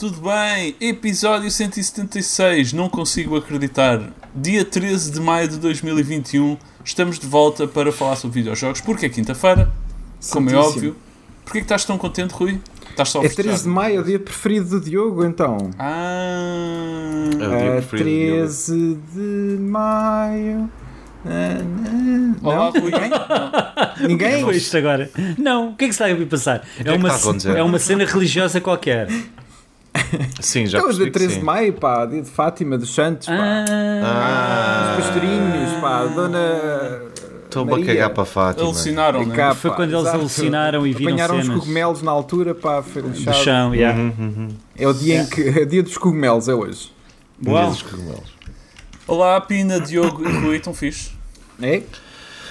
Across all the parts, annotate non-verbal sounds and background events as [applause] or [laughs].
tudo bem? Episódio 176, não consigo acreditar. Dia 13 de maio de 2021, estamos de volta para falar sobre videojogos, porque é quinta-feira, como é óbvio. Porquê que estás tão contente, Rui? Estás só a É festejar? 13 de maio, é o dia preferido do Diogo, então. Ah, É o dia É preferido do Diogo. 13 de maio. Ah, não. Olá, Não? Rui. Ninguém? Foi isto agora. Não, o que é que se está a vir passar? que É é que uma, é uma cena religiosa qualquer. Sim, já Então, dia que 13 sim. de maio, pá, dia de Fátima, dos Santos, pá. Ah, Os pastorinhos, pá, Dona. Estou-me a Maria. cagar para a Fátima. Alucinaram, né? Cá, Foi pá, quando eles exato. alucinaram e viram Apanharam os cenas. cogumelos na altura, pá, foi do lixado. chão, yeah. Uhum, É o dia em que. É dia dos cogumelos, é hoje. Uau. Dias dos cogumelos. Olá, Pina, Diogo e Rui, estão fixe? É?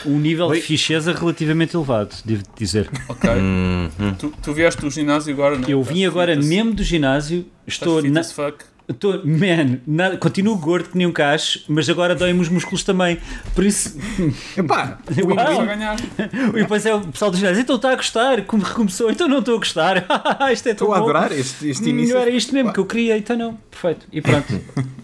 Um nível Oi. de ficheza relativamente elevado, devo dizer. Ok. Uhum. Tu, tu vieste do ginásio agora, não? Eu vim agora mesmo do ginásio, estou Estou na, estou, man, nada- continuo gordo que nem um cacho, mas agora dói-me os músculos também. Por isso, [laughs] Epá, o Uau. Ganhar. e depois é o pessoal do ginásio, então está a gostar, como recomeçou, então não estou a gostar. [laughs] Isto é tão estou a adorar este, este início. Era isto mesmo que eu queria, então não. Perfeito. E pronto. [laughs]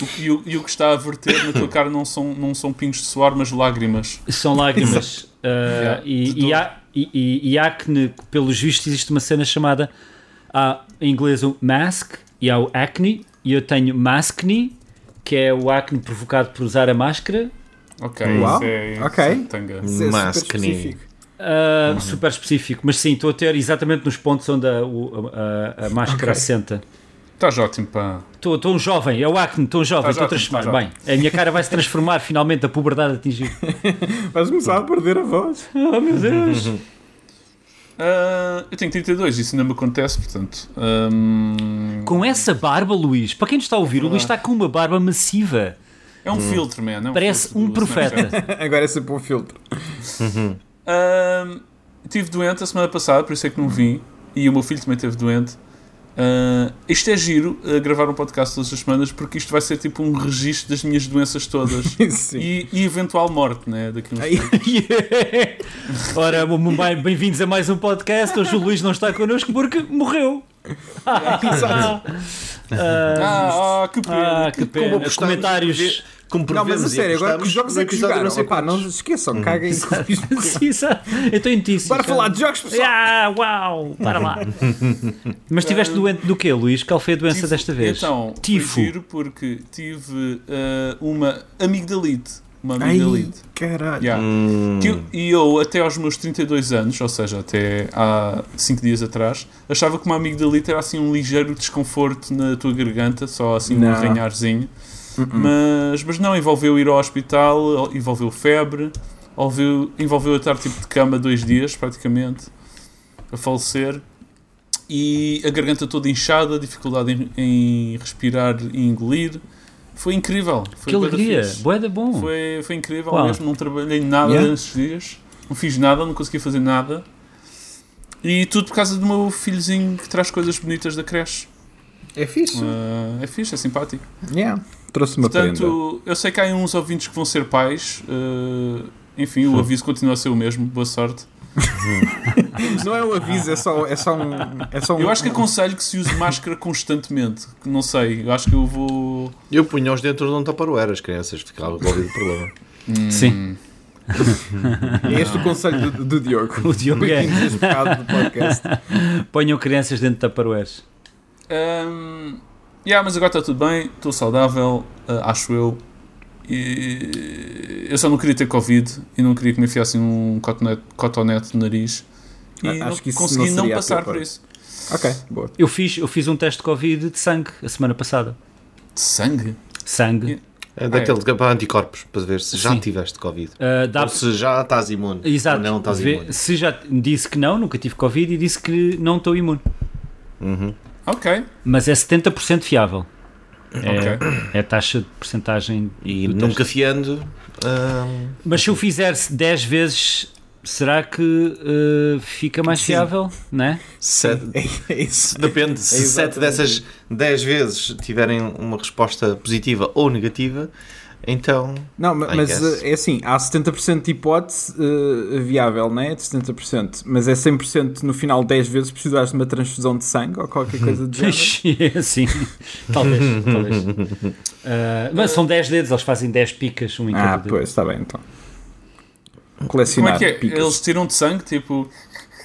O que- E o, e o que está a verter na tua [coughs] cara não são, não são pingos de suor, mas lágrimas. São lágrimas. Uh, Yeah, e, e, há, e, e, e acne, pelos vistos, existe uma cena chamada há, em inglês o mask e há o acne. E eu tenho maskne, que é o acne provocado por usar a máscara. Ok, Uau, isso é, ok. isso é tanga. Isso é super específico. Uh, Super específico, mas sim, estou a ter exatamente nos pontos onde a, a, a- a máscara Ok. assenta. Estás ótimo, pá. Estou estou um jovem, é o acne, estou um jovem, estou a transformar. Bem, a minha cara vai se transformar [laughs] finalmente, a puberdade atingir. [laughs] Vais começar a perder a voz. Oh meu Deus! [laughs] Ah, eu tenho 32, isso ainda me acontece, portanto. ahm, Com essa barba, Luís, para quem nos está a ouvir, o Luís está com uma barba massiva. é um filtro, man. é um Parece filtro um do profeta. Agora é sempre um filtro. Estive doente a semana passada, por isso é que não vim. E o meu filho também esteve doente. Ah, isto é giro, a gravar um podcast todas as semanas, porque isto vai ser tipo um registro das minhas doenças todas. [laughs] E, e eventual morte, né? Daqui uns Yeah. [laughs] Ora, bem- bem-vindos a mais um podcast. Hoje o Luís não está connosco porque morreu. [laughs] exato. Ah, ah, que pena. Ah, que pena. Como Comentários. Como Não, mas a sério, agora que apostamos jogos é que jogaram? não sei Opá, não se esqueçam, caguem. [laughs] Sim, exato. Eu estou em ti. Bora falar de jogos, pessoal. Ah, uau, para lá. [laughs] Mas estiveste doente do quê, Luís? Qual foi a doença desta vez? Então, Tifo. giro porque tive ah, uma amigdalite. Uma Ai, amigdalite. caralho. Yeah. Hum, eu- e eu, até aos meus 32 anos, ou seja, até há 5 dias atrás, achava que uma amigdalite era assim um ligeiro desconforto na tua garganta, só assim um Arranharzinho. Mas, mas não, envolveu ir ao hospital, envolveu febre, envolveu, envolveu eu estar tipo de cama dois dias praticamente, a falecer. E a garganta toda inchada, dificuldade em, em respirar e engolir. Foi incrível. Foi Que alegria. Boeda bom. Foi, foi incrível Uau. mesmo, não trabalhei nada Yeah. nesses dias, não fiz nada, não consegui fazer nada. E tudo por causa do meu filhozinho que traz coisas bonitas da creche. É fixe. Ah, é fixe, é simpático. Yeah. Trouxe uma prenda. Portanto, eu sei que há uns ouvintes que vão ser pais. ah, enfim, o aviso continua a ser o mesmo. Boa sorte. Não é um aviso, é só, é só um. É só um Eu acho que aconselho que se use máscara constantemente. que Não sei, eu acho que eu vou. Eu punha-os dentro de um tupperware, as crianças, ficava resolvido o problema. Sim. É este o conselho do, do Diogo. O Diogo é. [laughs] Ponham crianças dentro de taparoeiros. Um, yeah, mas agora está tudo bem, estou saudável, ah, acho eu. E eu só não queria ter Covid e não queria que me enfiassem um cotonete, cotonete no nariz. E Ah, não, acho que isso consegui não não, passar por isso. Ok, boa. Eu fiz, eu fiz um teste de Covid de sangue a semana passada. De sangue? Sangue. É daquele que é para anticorpos, para ver se já Sim. tiveste Covid. Ah, dá Ou se já estás imune. Exato. Ou não estás imune. se já disse que não, nunca tive Covid e disse que não estou imune. Uhum. Ok, Mas é 70% fiável. É, ok. é a taxa de porcentagem. E nunca teste. fiando. hum, Mas se eu fizer 10 vezes, será que ah, fica mais Sim. fiável? Não é? sete- É, é isso. Depende, se exatamente 7 dessas 10 vezes tiverem uma resposta positiva ou negativa, Então, Não, mas guess. eh, é assim, há 70% de hipótese eh, viável, não é? De 70%, mas é 100% no final 10 vezes precisares de uma transfusão de sangue ou qualquer coisa do [laughs] género. Sim, [laughs] talvez. talvez. Ah, mas são 10 dedos, eles fazem 10 picas, um em cada Ah, dedo. pois, está bem então. Como Colecionar é que é? picas. Eles tiram de sangue, tipo.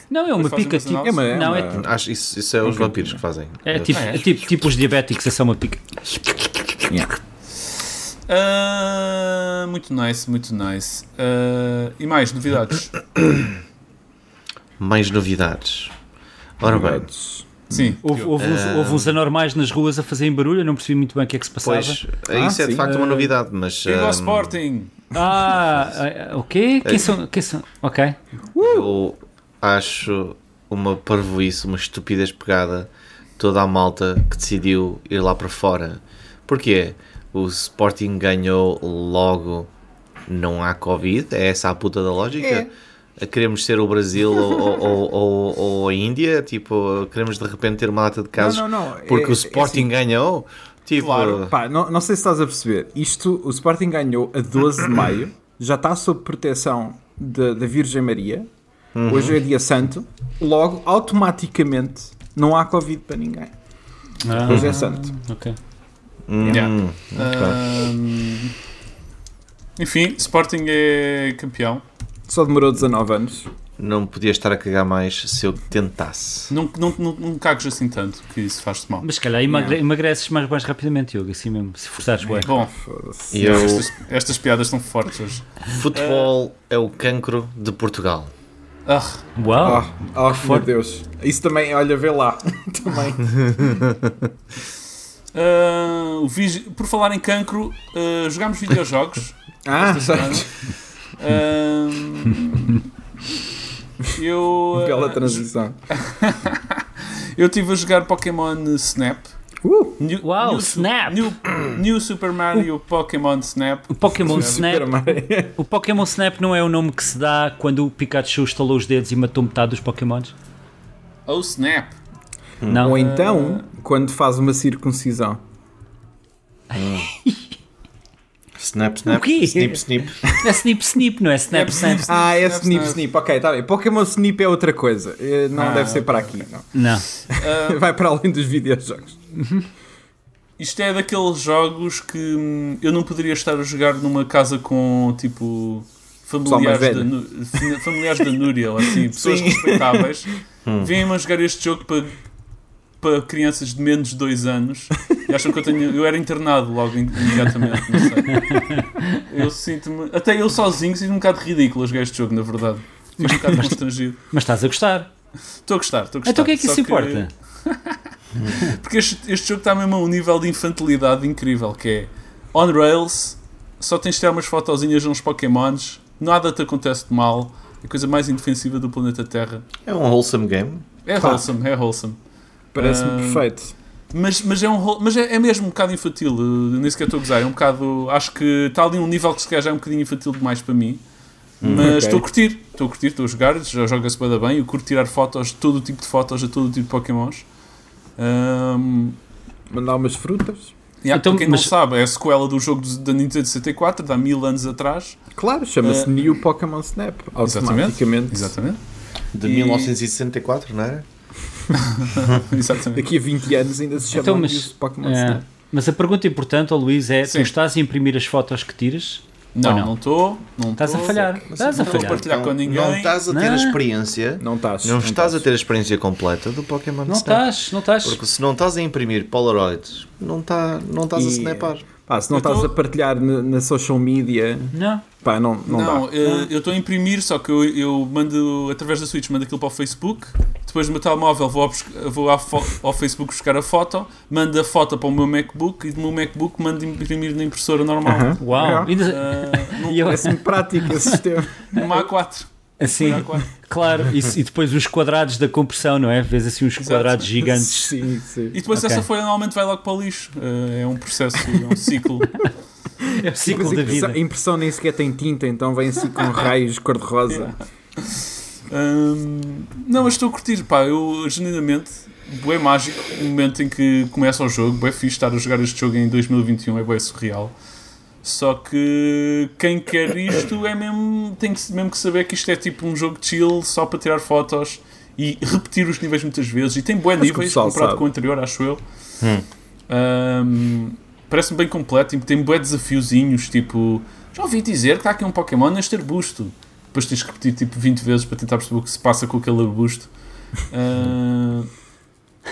Não, é uma pica tipo. É uma, é Não, é uma- tipo- acho isso, isso é os vampiros que fazem. É tipo, Ah, é? é tipo, tipo os diabéticos, é só uma pica. Yeah. Ah, muito nice, muito nice. Ah, e mais novidades? [coughs] Mais novidades. Ora bem, Sim. Houve, houve uns, houve uns anormais nas ruas a fazerem barulho, eu não percebi muito bem o que é que se passava. pois, Ah, isso é de sim. facto uma novidade, mas Viva o Sporting! Ah, ah, o quê? É. Quem são? Quem são? Ok. eu acho uma parvoíce, uma estupidez pegada toda a malta que decidiu ir lá para fora. Porquê? O Sporting ganhou logo, não há Covid, é essa a puta da lógica? Queremos ser o Brasil ou, ou, ou, ou- a Índia? Tipo, queremos de repente ter uma data de casos Não, não, não. porque É- o é Sporting assim. ganhou? Tipo, Claro. Pá, não, não sei se estás a perceber. Isto, o Sporting ganhou a 12 de maio, já está sob proteção da Virgem Maria. Hoje é dia santo. Logo, automaticamente, não há Covid para ninguém. Ah, Hoje é santo. ok. Hum, Yeah. Enfim, Sporting é campeão. Só demorou 19 anos. não podia estar a cagar mais se eu tentasse. Não, não, não, não cagas assim tanto, que isso faz-te mal. Mas se calhar emagre- emagreces mais, mais rapidamente, Yoga, assim mesmo, se forçares bem. Bom. E eu, estas, estas piadas estão fortes hoje. futebol é o cancro de Portugal. Ah, Uau! Ah, oh, meu Deus. Isso também, olha, vê lá. [laughs] também. [laughs] vigi- por falar em cancro, ah, jogámos videojogos. [laughs] Ah. Ah, eu, [laughs] bela transição. [laughs] eu estive a jogar Pokémon Snap. Uh, New, Uau, New Snap! New, New Super Mario Pokémon Snap. O Pokémon Super Snap, o Pokémon Snap não é o nome que se dá quando o Pikachu estalou os dedos e matou metade dos Pokémons? Oh, Snap! Não. Ou então, quando faz uma circuncisão. [laughs] Snap, snap, O quê? snip, snip. É Snip Snip, não é Snap Snap? Ah, é Snap, Snip, Snap. Snip. Ok, está bem. Pokémon Snip é outra coisa. Eh, Não Ah, deve ser para aqui. Não. Não. [laughs] Vai para além dos videojogos. Isto é daqueles jogos que hum, eu não poderia estar a jogar numa casa com tipo familiares, da, Nu- familiares da Núria ou assim, [laughs] pessoas Sim. respeitáveis. Vêm-me a jogar este jogo para, para crianças de menos de 2 anos e acham que eu tenho. Eu era internado logo im- imediatamente, não sei. [laughs] Eu sinto-me. Até eu sozinho sinto-me um bocado ridículo a jogar este jogo, na verdade. Fico um bocado constrangido. Mas estás a gostar. Estou a gostar, estou a gostar. Então o que é que Só isso importa? [laughs] Porque este, este jogo está mesmo a um nível de infantilidade incrível, que é on rails, só tens de tirar umas fotozinhas uns pokémons, nada te acontece de mal, é a coisa mais indefensiva do planeta Terra. É um wholesome game. É Pá. wholesome, é wholesome. Parece-me perfeito. Mas, mas, é, um, mas é, é mesmo um bocado infantil, eh, nem sequer estou a gozar, é um bocado. Acho que está ali um nível que se calhar já é um bocadinho infantil demais para mim. Mas Ok. estou a curtir, estou a curtir, estou a jogar, já joga-se bem, bem, eu curto tirar fotos, todo o tipo de fotos a todo o tipo de pokémons. Ahm, Mandar umas frutas. Yeah, Então, para quem mas- não sabe, é a sequela do jogo da Nintendo 64, de há mil anos atrás. Claro, chama-se Eh, New Pokémon Snap. Automaticamente. Exatamente. De E- 1964, não era? [laughs] Exatamente. Daqui a 20 anos ainda se chama Então, mas, Pokémon é, Snap. mas a pergunta importante, ó Luís, é: Sim. tu estás a imprimir as fotos que tiras? Não, não? não estou. Não Estás a falhar. Estás a não falhar. partilhar com ninguém. Não estás a ter a Não. experiência. Não estás. Não estás a ter a experiência completa do Pokémon Não estás, não estás. Porque se não estás a imprimir Polaroids, não, tá, não estás a E- snapar. Pá, se não Eu estás tô- a partilhar na, na social media, Não. Pá, não, não, Não, dá. eh, eu estou a imprimir, só que eu, eu mando através da Switch, mando aquilo para o Facebook. Depois do meu telemóvel vou, ao, vou ao Facebook buscar a foto, mando a foto para o meu MacBook e do meu MacBook mando imprimir na impressora normal. Aham. Uau. Yeah. Ainda- Ah, num- [laughs] E eu- Parece-me prático esse sistema. numa A4. assim, A4. claro. E, e depois os quadrados da compressão, não é? Vês assim uns Exato. quadrados [laughs] gigantes. Sim, sim. E depois Ok. essa folha normalmente vai logo para o lixo. Eh, é um processo, é um ciclo. [laughs] [laughs] É o ciclo da impressão, vida. a impressão nem sequer tem tinta, então vem assim com raios [laughs] cor-de-rosa. Hum, não, mas estou a curtir, pá, eu genuinamente, bué mágico, o momento em que começa o jogo, bué fixe estar a jogar este jogo em 2021, é bué surreal. Só que quem quer isto é mesmo. tem que, mesmo que saber que isto é tipo um jogo chill só para tirar fotos e repetir os níveis muitas vezes. E tem bué o níveis comparado sabe. com o anterior, acho eu. Hum. Ahm, Parece-me bem completo. Tipo, tem bué desafiozinhos. Tipo, já ouvi dizer que está aqui um Pokémon neste arbusto. Depois tens que repetir tipo 20 vezes para tentar perceber o que se passa com aquele arbusto. Ah,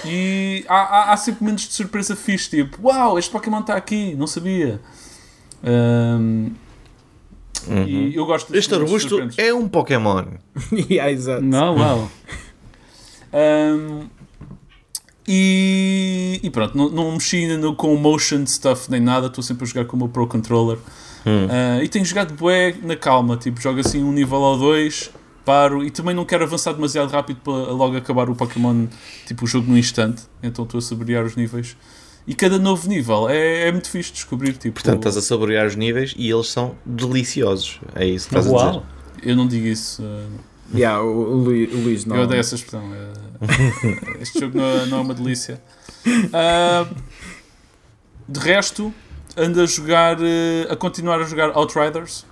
e há, há, há sempre momentos de surpresa fixe. Tipo, uau, este Pokémon está aqui, não sabia. Ahm, E eu gosto Este arbusto é um Pokémon. [laughs] yeah, exato. Não, uau. Um, [laughs] e, e pronto, não, não mexi ainda no- com o motion stuff nem nada, estou sempre a jogar com o meu Pro Controller. Uh, e tenho jogado bué na calma, tipo, jogo assim um nível ou dois, paro e também não quero avançar demasiado rápido para logo acabar o Pokémon, tipo, o jogo no instante. Então estou a saborear os níveis. E cada novo nível é, é muito fixe de descobrir, tipo, Portanto, estás a saborear os níveis e eles são deliciosos. É isso que estás a dizer. Uau. eu não digo isso. uh, Yeah, o, o, Lu- o Luís não. Eu odeio essa expressão. é- Este jogo não é, não é uma delícia. Ah, de resto, ando a jogar, eh, a continuar a jogar Outriders.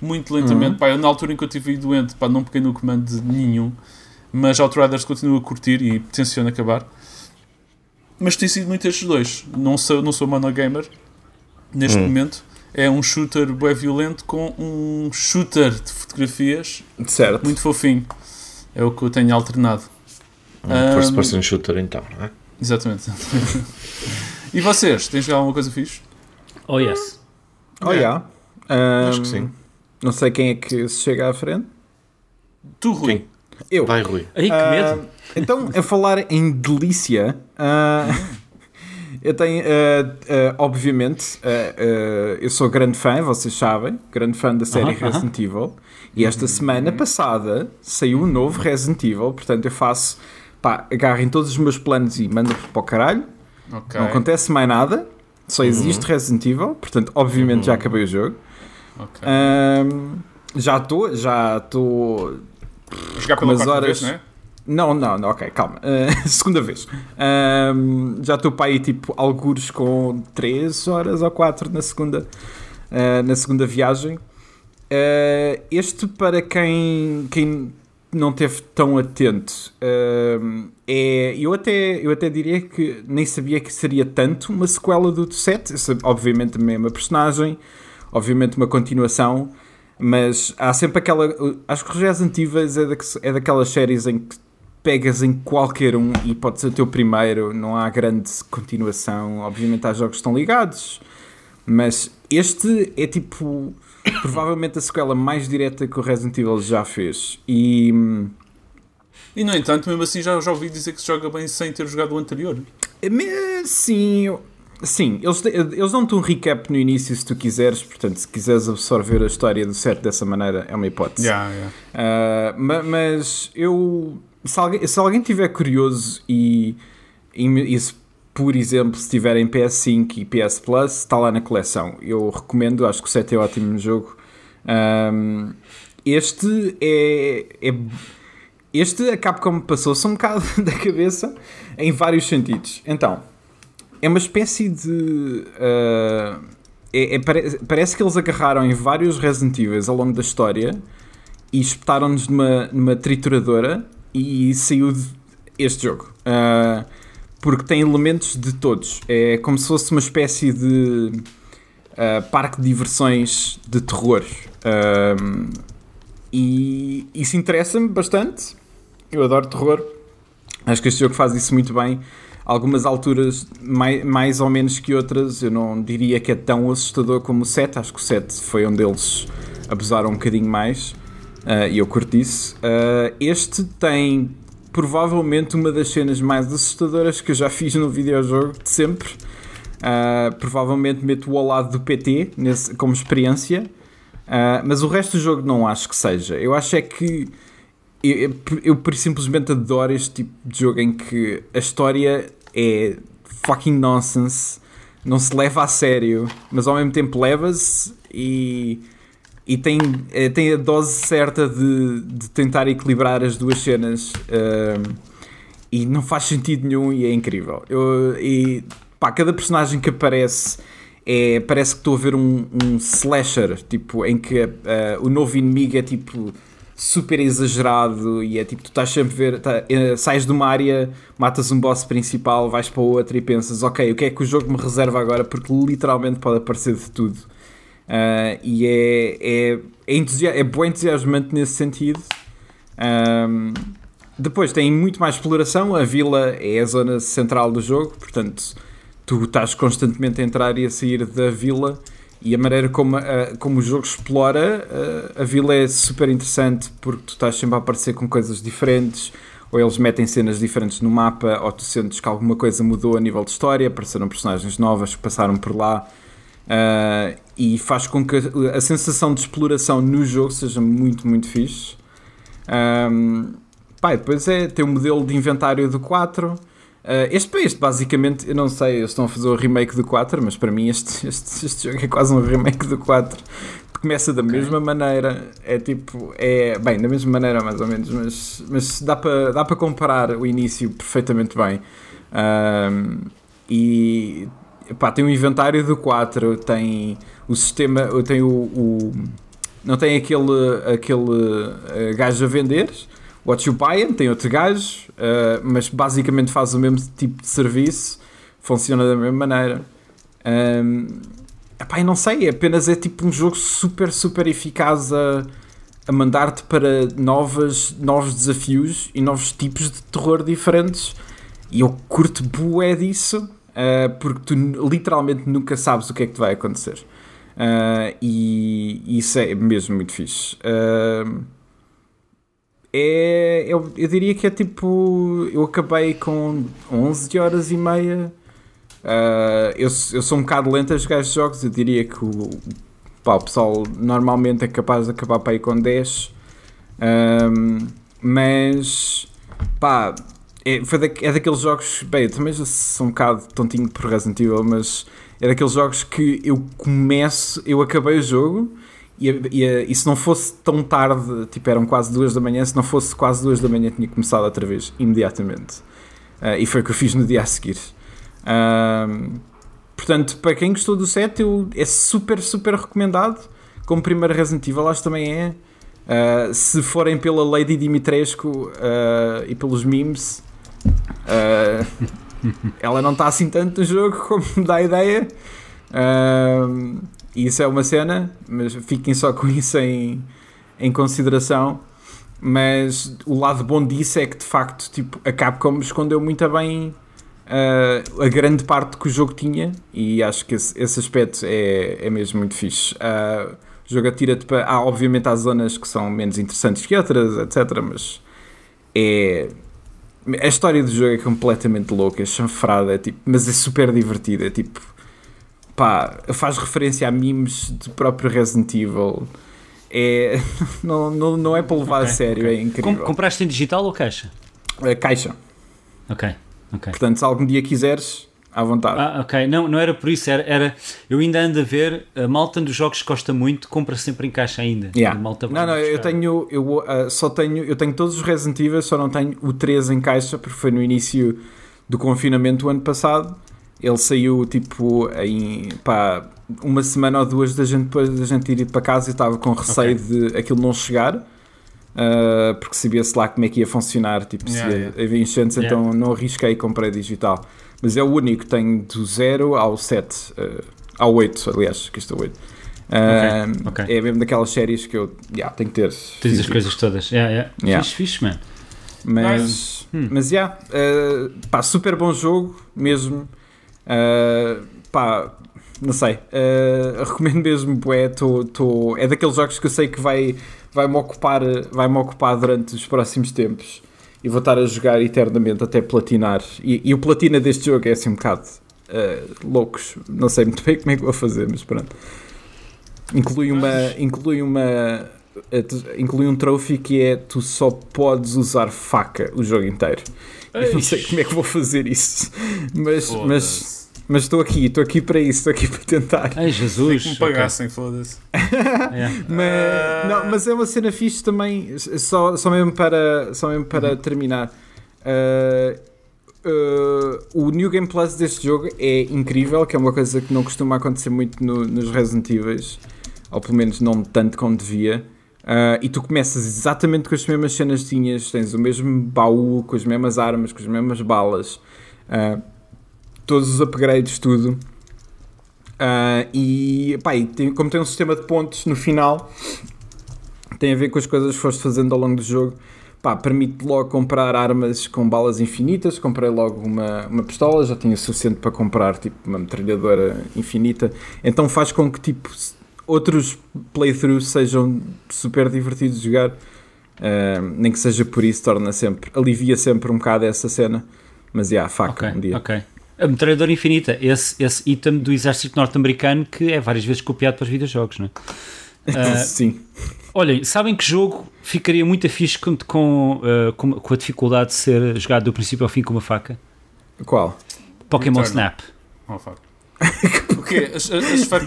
Muito lentamente. Pá, eu, na altura em que eu estive doente, pá, não peguei no comando de nenhum. Mas Outriders continuo a curtir e tenciono acabar. Mas tem sido muito estes dois. Não sou, não sou monogamer neste momento. É um shooter bem violento com um shooter de fotografias Certo. muito fofinho. É o que eu tenho alternado. Hum, First Ahm, person shooter então, não é? Exatamente. [laughs] e vocês? Tens jogado alguma coisa fixe? Oh, yes. Oh, yeah. Acho Um, que sim. Não sei quem é que se chega à frente. Tu, Rui. Quem? Eu. Vai, Rui. Ai, que medo. então, a falar em delícia, ah, eu tenho, ah, ah, obviamente, ah, eu sou grande fã, vocês sabem, grande fã da série aham. Resident Evil. E esta semana passada saiu um novo Resident Evil, portanto eu faço, pá, agarrem todos os meus planos e mando para o caralho. Ok. Não acontece mais nada, só existe Resident Evil, portanto, obviamente já acabei o jogo. ok. Ahm, já estou, já estou Jogar pela quarta horas- vez, não é? Não, não, não, ok, calma. Uh, [laughs] segunda vez. Um, já estou para aí, tipo, algures com 3 horas ou 4 na segunda, uh, na segunda viagem. Uh, este, para quem, quem não esteve tão atento, um, é, eu, até, eu até diria que nem sabia que seria tanto uma sequela do 7. Eu sab- Obviamente, a mesma personagem, obviamente, uma continuação. Mas há sempre aquela. Acho que Resident Evil é, da, é daquelas séries em que pegas em qualquer um e pode ser o teu primeiro, não há grande continuação. Obviamente há jogos que estão ligados, mas este é tipo. Provavelmente a sequela mais direta que o Resident Evil já fez. E. E no entanto, mesmo assim, já, já ouvi dizer que se joga bem sem ter jogado o anterior. me- Sim, sim eles, eles dão-te um recap no início se tu quiseres. Portanto, se quiseres absorver a história do set dessa maneira, é uma hipótese. Yeah, yeah. Uh, ma- mas eu se alguém, se alguém tiver curioso e, e, e se, por exemplo se tiverem PS5 e PS Plus está lá na coleção. Eu recomendo, acho que o 7 é ótimo jogo. Um, este é, é este a Capcom passou-se um bocado [laughs] da cabeça em vários sentidos. Então é uma espécie de uh, é- é- pare- parece que eles agarraram em vários Resident Evil ao longo da história e espetaram-nos numa, numa trituradora e saiu este jogo. Ah, porque tem elementos de todos. É como se fosse uma espécie de ah, parque de diversões de terror. Ahm, e isso interessa-me bastante. Eu adoro terror. Acho que este jogo faz isso muito bem. Algumas alturas, mais, mais ou menos que outras, eu não diria que é tão assustador como o 7. Acho que o 7 foi onde eles abusaram um bocadinho mais. Ah, e eu curto isso. Ah, este tem provavelmente uma das cenas mais assustadoras que eu já [laughs] fiz no videojogo de sempre. Ah, provavelmente meto-o ao lado do PT nesse, como experiência. Ah, mas o resto do jogo não acho que seja. Eu acho é que eu, eu, eu simplesmente adoro este tipo de jogo em que a história é fucking nonsense, não se leva a sério, mas ao mesmo tempo leva-se e, e tem, eh, tem a dose certa de, de tentar equilibrar as duas cenas ahm, e não faz sentido nenhum e é incrível. Eu, e pá, cada personagem que aparece é, parece que estou a ver um, um slasher, tipo, em que uh, o novo inimigo é tipo super exagerado e é tipo, tu estás sempre a ver, tá, uh, sais de uma área, matas um boss principal, vais para outra e pensas, ok, o que é que o jogo me reserva agora? Porque literalmente pode aparecer de tudo. Uh, e é, é, é, entusia é bom entusiasmante nesse sentido. Um, depois tem muito mais exploração, a vila é a zona central do jogo, portanto tu estás constantemente a entrar e a sair da vila. E a maneira como, a, como o jogo explora a, a vila é super interessante porque tu estás sempre a aparecer com coisas diferentes ou eles metem cenas diferentes no mapa ou tu sentes que alguma coisa mudou a nível de história, apareceram personagens novas que passaram por lá uh, e faz com que a, a, sensação de exploração no jogo seja muito, muito fixe. Um, pá, depois é, tem o modelo de inventário do 4 Uh, este para este, basicamente, eu não sei, eles estão a fazer o remake do 4, mas para mim este, [laughs] este, este jogo é quase um remake do 4. Começa da okay. mesma maneira, é tipo, é bem, da mesma maneira mais ou menos, mas, mas dá para dá para comparar o início perfeitamente bem. Um, e pá, tem o inventário do 4, tem o sistema, tem o, o não tem aquele, aquele uh, gajo a vender, What You Buy tem outro gajo, uh, mas basicamente faz o mesmo tipo de serviço, funciona da mesma maneira. Um, epá, não sei, apenas é tipo um jogo super, super eficaz a, a mandar-te para novas, novos desafios e novos tipos de terror diferentes. E eu curto bué disso, uh, porque tu literalmente nunca sabes o que é que te vai acontecer. Uh, e, e, isso é mesmo muito fixe. Uh, é, eu, eu diria que é tipo. Eu acabei com 11 horas e meia. Uh, eu, eu sou um bocado lento a jogar estes jogos. Eu diria que o, pá, o pessoal normalmente é capaz de acabar para aí com 10. Um, mas pá, é, foi da, é daqueles jogos. Bem, eu também já sou um bocado tontinho por Resident Evil, mas é daqueles jogos que eu começo, eu acabei o jogo e, e, e, se não fosse tão tarde, tipo eram quase duas da manhã, se não fosse quase duas da manhã, tinha começado outra vez, imediatamente. Uh, e foi o que eu fiz no dia a seguir. Uh, portanto, para quem gostou do set, eu, é super, super recomendado. Como primeiro Resident Evil, acho também é. Uh, se forem pela Lady Dimitrescu e pelos memes, ela não está assim tanto no jogo [laughs] como dá a ideia. Uh, isso é uma cena, mas fiquem só com isso em, em consideração. Mas o lado bom disso é que de facto tipo, a Capcom escondeu muito bem uh, a grande parte que o jogo tinha e acho que esse, esse aspecto é, é mesmo muito fixe. Uh, o jogo atira-te para. Há, obviamente, há zonas que são menos interessantes que outras, etc. Mas é. A história do jogo é completamente louca, é chanfrada, é tipo, mas é super divertida. É tipo pá, faz referência a memes do próprio Resident Evil. É, [laughs] não, não, não é para levar okay, a sério, okay. é incrível. Com, compraste em digital ou caixa? É, caixa. Ok, ok. Portanto, se algum dia quiseres, à vontade. Ah, ok. Não, não era por isso, era, era eu ainda ando a ver, a malta dos jogos gosta muito, compra sempre em caixa ainda. Yeah. não, não, eu tenho, eu uh, só tenho, eu tenho todos os Resident Evil, só não tenho o 3 em caixa, porque foi no início do confinamento do ano passado ele saiu tipo em pá, uma semana ou duas da gente, depois da gente ir para casa e estava com receio okay. de aquilo não chegar. Uh, porque sabia-se lá como é que ia funcionar, tipo, yeah, se yeah. havia enchentes, yeah. então não arrisquei e comprei digital. Mas é o único, tenho do 0 ao 7, uh, ah, ao 8, aliás, que isto é 8. Uh, okay, okay. É mesmo daquelas séries que eu yeah, tenho que ter. Tens as coisas todas. Yeah, yeah. yeah. Fixe, fixe, man. Mas, nice. hum. mas yeah, uh, pá, super bom jogo mesmo. Uh, pá, não sei. Uh, [laughs] recomendo mesmo, bué, tô, tô, é daqueles jogos que eu sei que vai, vai, ocupar, vai -me ocupar durante os próximos tempos. E vou estar a jogar eternamente até platinar. E, e o platina deste jogo é assim um bocado uh, loucos. Não sei muito [laughs] bem como é que vou fazer, mas pronto. Inclui uma. Inclui uma inclui um trophy que é tu só podes usar faca o jogo inteiro. Eu não sei como é que vou fazer isso, mas, mas mas estou aqui, estou aqui para isso, estou aqui para tentar. Ai Jesus! que me pagassem, okay. foda-se. yeah. [laughs] mas, uh... não, mas é uma cena fixe também, só, só mesmo para, só mesmo para uhum. terminar. Uh, uh, o New Game Plus deste jogo é incrível, que é uma coisa que não costuma acontecer muito no- nos Resident Evil, ou pelo menos não tanto como devia. Uh, e tu começas exatamente com as mesmas cenas que tinhas, tens o mesmo baú, com as mesmas armas, com as mesmas balas, uh, todos os upgrades, tudo. Uh, e, pá, e tem- como tem um sistema de pontos no final, tem a ver com as coisas que foste fazendo ao longo do jogo. Pá, permite logo comprar armas com balas infinitas. Comprei logo uma, uma pistola, já tinha o suficiente para comprar tipo, uma metralhadora infinita. Então faz com que tipo, outros playthroughs sejam super divertidos de jogar. Ah, nem que seja por isso, torna sempre, alivia sempre um bocado essa cena. Mas, já, faca, Ok, um dia. ok. A metralhadora infinita, esse, esse item do exército norte-americano que é várias vezes copiado para os videojogos, não é? [laughs] Ah, Sim. olhem, sabem que jogo ficaria muito fixe com, com, ah, com, com a dificuldade de ser jogado do princípio ao fim com uma faca? Qual? Pokémon. Snap. Oh, fuck. [laughs] o quê?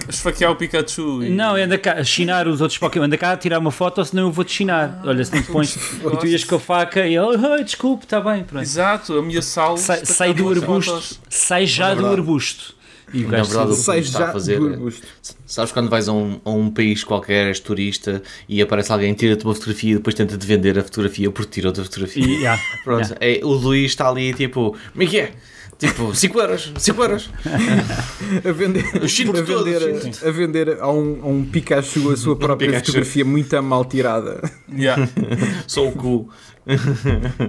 Esfaquear o Pikachu e... Não, anda cá a chinar os outros Pokémon. Anda cá a tirar uma foto, senão eu vou-te chinar. Olha, se não te pões. [laughs] E tu ias com a faca e ele, "Ai, desculpe, está bem. Pronto. Exato, ameaçá-lo. Sai, sai do arbusto, sai já Na do arbusto. E o gajo verdade, saiu. o que Sai está a fazer do é- arbusto. Sabes quando vais a um, a um país qualquer, és turista e aparece alguém, tira-te uma fotografia e depois tenta te vender a fotografia porque tira outra fotografia. E, yeah, [laughs] Pronto, yeah. é, o Luís está ali tipo, como é que é? Tipo, 5 euros, 5 euros. [laughs] a vender, a todo, vender, a vender a, um, a um Pikachu a sua própria Pikachu. fotografia muito mal tirada. Yeah. [laughs] Sou o cu.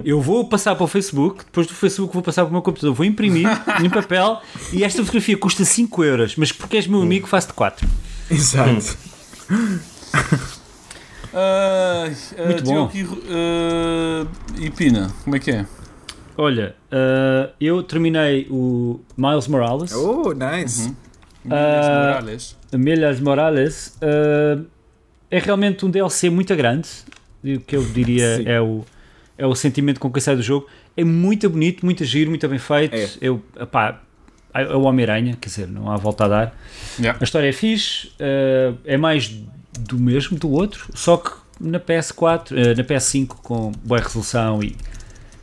Eu vou passar para o Facebook, depois do Facebook vou passar para o meu computador, vou imprimir em papel e esta fotografia custa 5 euros, mas porque és meu amigo faço-te 4. Exato. Ai, ah, Muito bom. Diogo e, ah, e Pina, como é que é? Olha, ah, eu terminei o Miles Morales, Oh, nice. Ah, Morales. Miles Morales, ah, é realmente um DLC muito grande, o que eu diria [laughs] é o, é o sentimento com que sai do jogo. É muito bonito, muito giro, muito bem feito. É. Eu, epá, é o Homem-Aranha, quer dizer, não há volta a dar. Yeah. A história é fixe, eh, é mais do mesmo do outro, só que na PS4, eh, na PS5 com boa resolução e,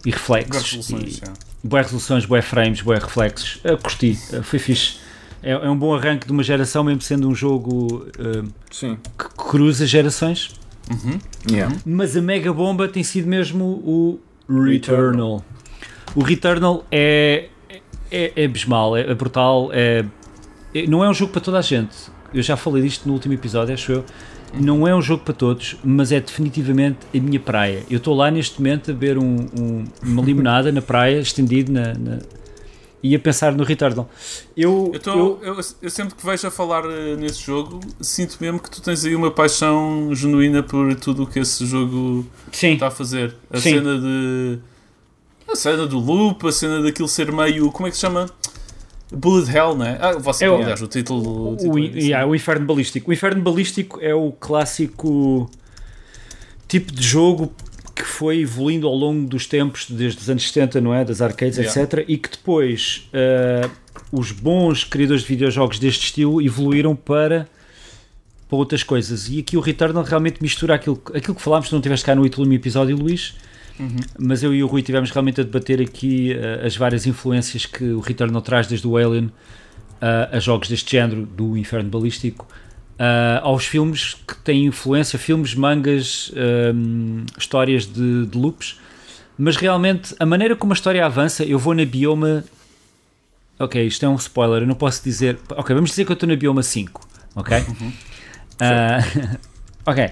e reflexos. Boas resoluções, e, boas resoluções, boas frames, boas reflexos. Eh, curti, eh, foi fixe. É, é um bom arranque de uma geração, mesmo sendo um jogo Sim. que cruza gerações. Uhum. Yeah. Mas a mega bomba tem sido mesmo o Returnal. O Returnal é, é, é abismal, é, é brutal, é, é- não é um jogo para toda a gente. Eu já falei disto no último episódio, acho eu. Não é um jogo para todos, mas é definitivamente a minha praia. Eu estou lá neste momento a beber um- um- uma limonada na praia, estendido na, na- e a pensar no Returnal. Eu, Eu, tô, eu, eu sempre que vejo a falar eh, nesse jogo, sinto mesmo que tu tens aí uma paixão genuína por tudo o que esse jogo está a fazer. A Sim. cena de. A cena do loop, a cena daquilo ser meio. Como é que se chama? Bullet Hell, né? Ah, você, É o- aliás, o título. O, O, título é in- disso, yeah, o Inferno Balístico. O Inferno Balístico é o clássico tipo de jogo que foi evoluindo ao longo dos tempos, desde os anos 70, não é? Das arcades, Yeah. etc. E que depois ah, os bons criadores de videojogos deste estilo evoluíram para, para outras coisas. E aqui o Returnal realmente mistura aquilo, aquilo que falámos, tu não tiveste cá no último episódio, Luís. Mas eu e o Rui tivemos realmente a debater aqui ah, as várias influências que o Returnal traz desde o Alien a, a jogos deste género do Inferno Balístico ah, aos filmes que têm influência, filmes, mangas, ahm, histórias de, de loops, mas realmente a maneira como a história avança, eu vou na bioma. Ok, isto é um spoiler, eu não posso dizer. Ok, vamos dizer que eu estou na bioma 5, ok? Ah, [laughs] ok.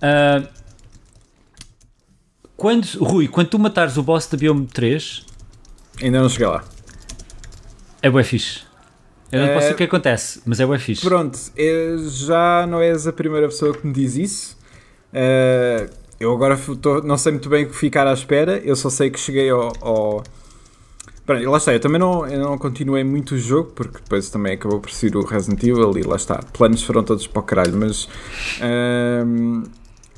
Ah, quando, Rui, quando tu matares o boss da bioma 3, Ainda não cheguei lá. é bué fixe. Eu não É, posso dizer o que acontece, mas é bué fixe. Pronto, eh, já não és a primeira pessoa que me diz isso. Eh, eu agora tô- não sei muito bem o que ficar à espera. Eu só sei que cheguei ao. ao... Pronto, lá está, eu também não, eu não continuei muito o jogo, porque depois também acabou por ser o Resident Evil e lá está. Planos foram todos para o caralho, mas. ehm,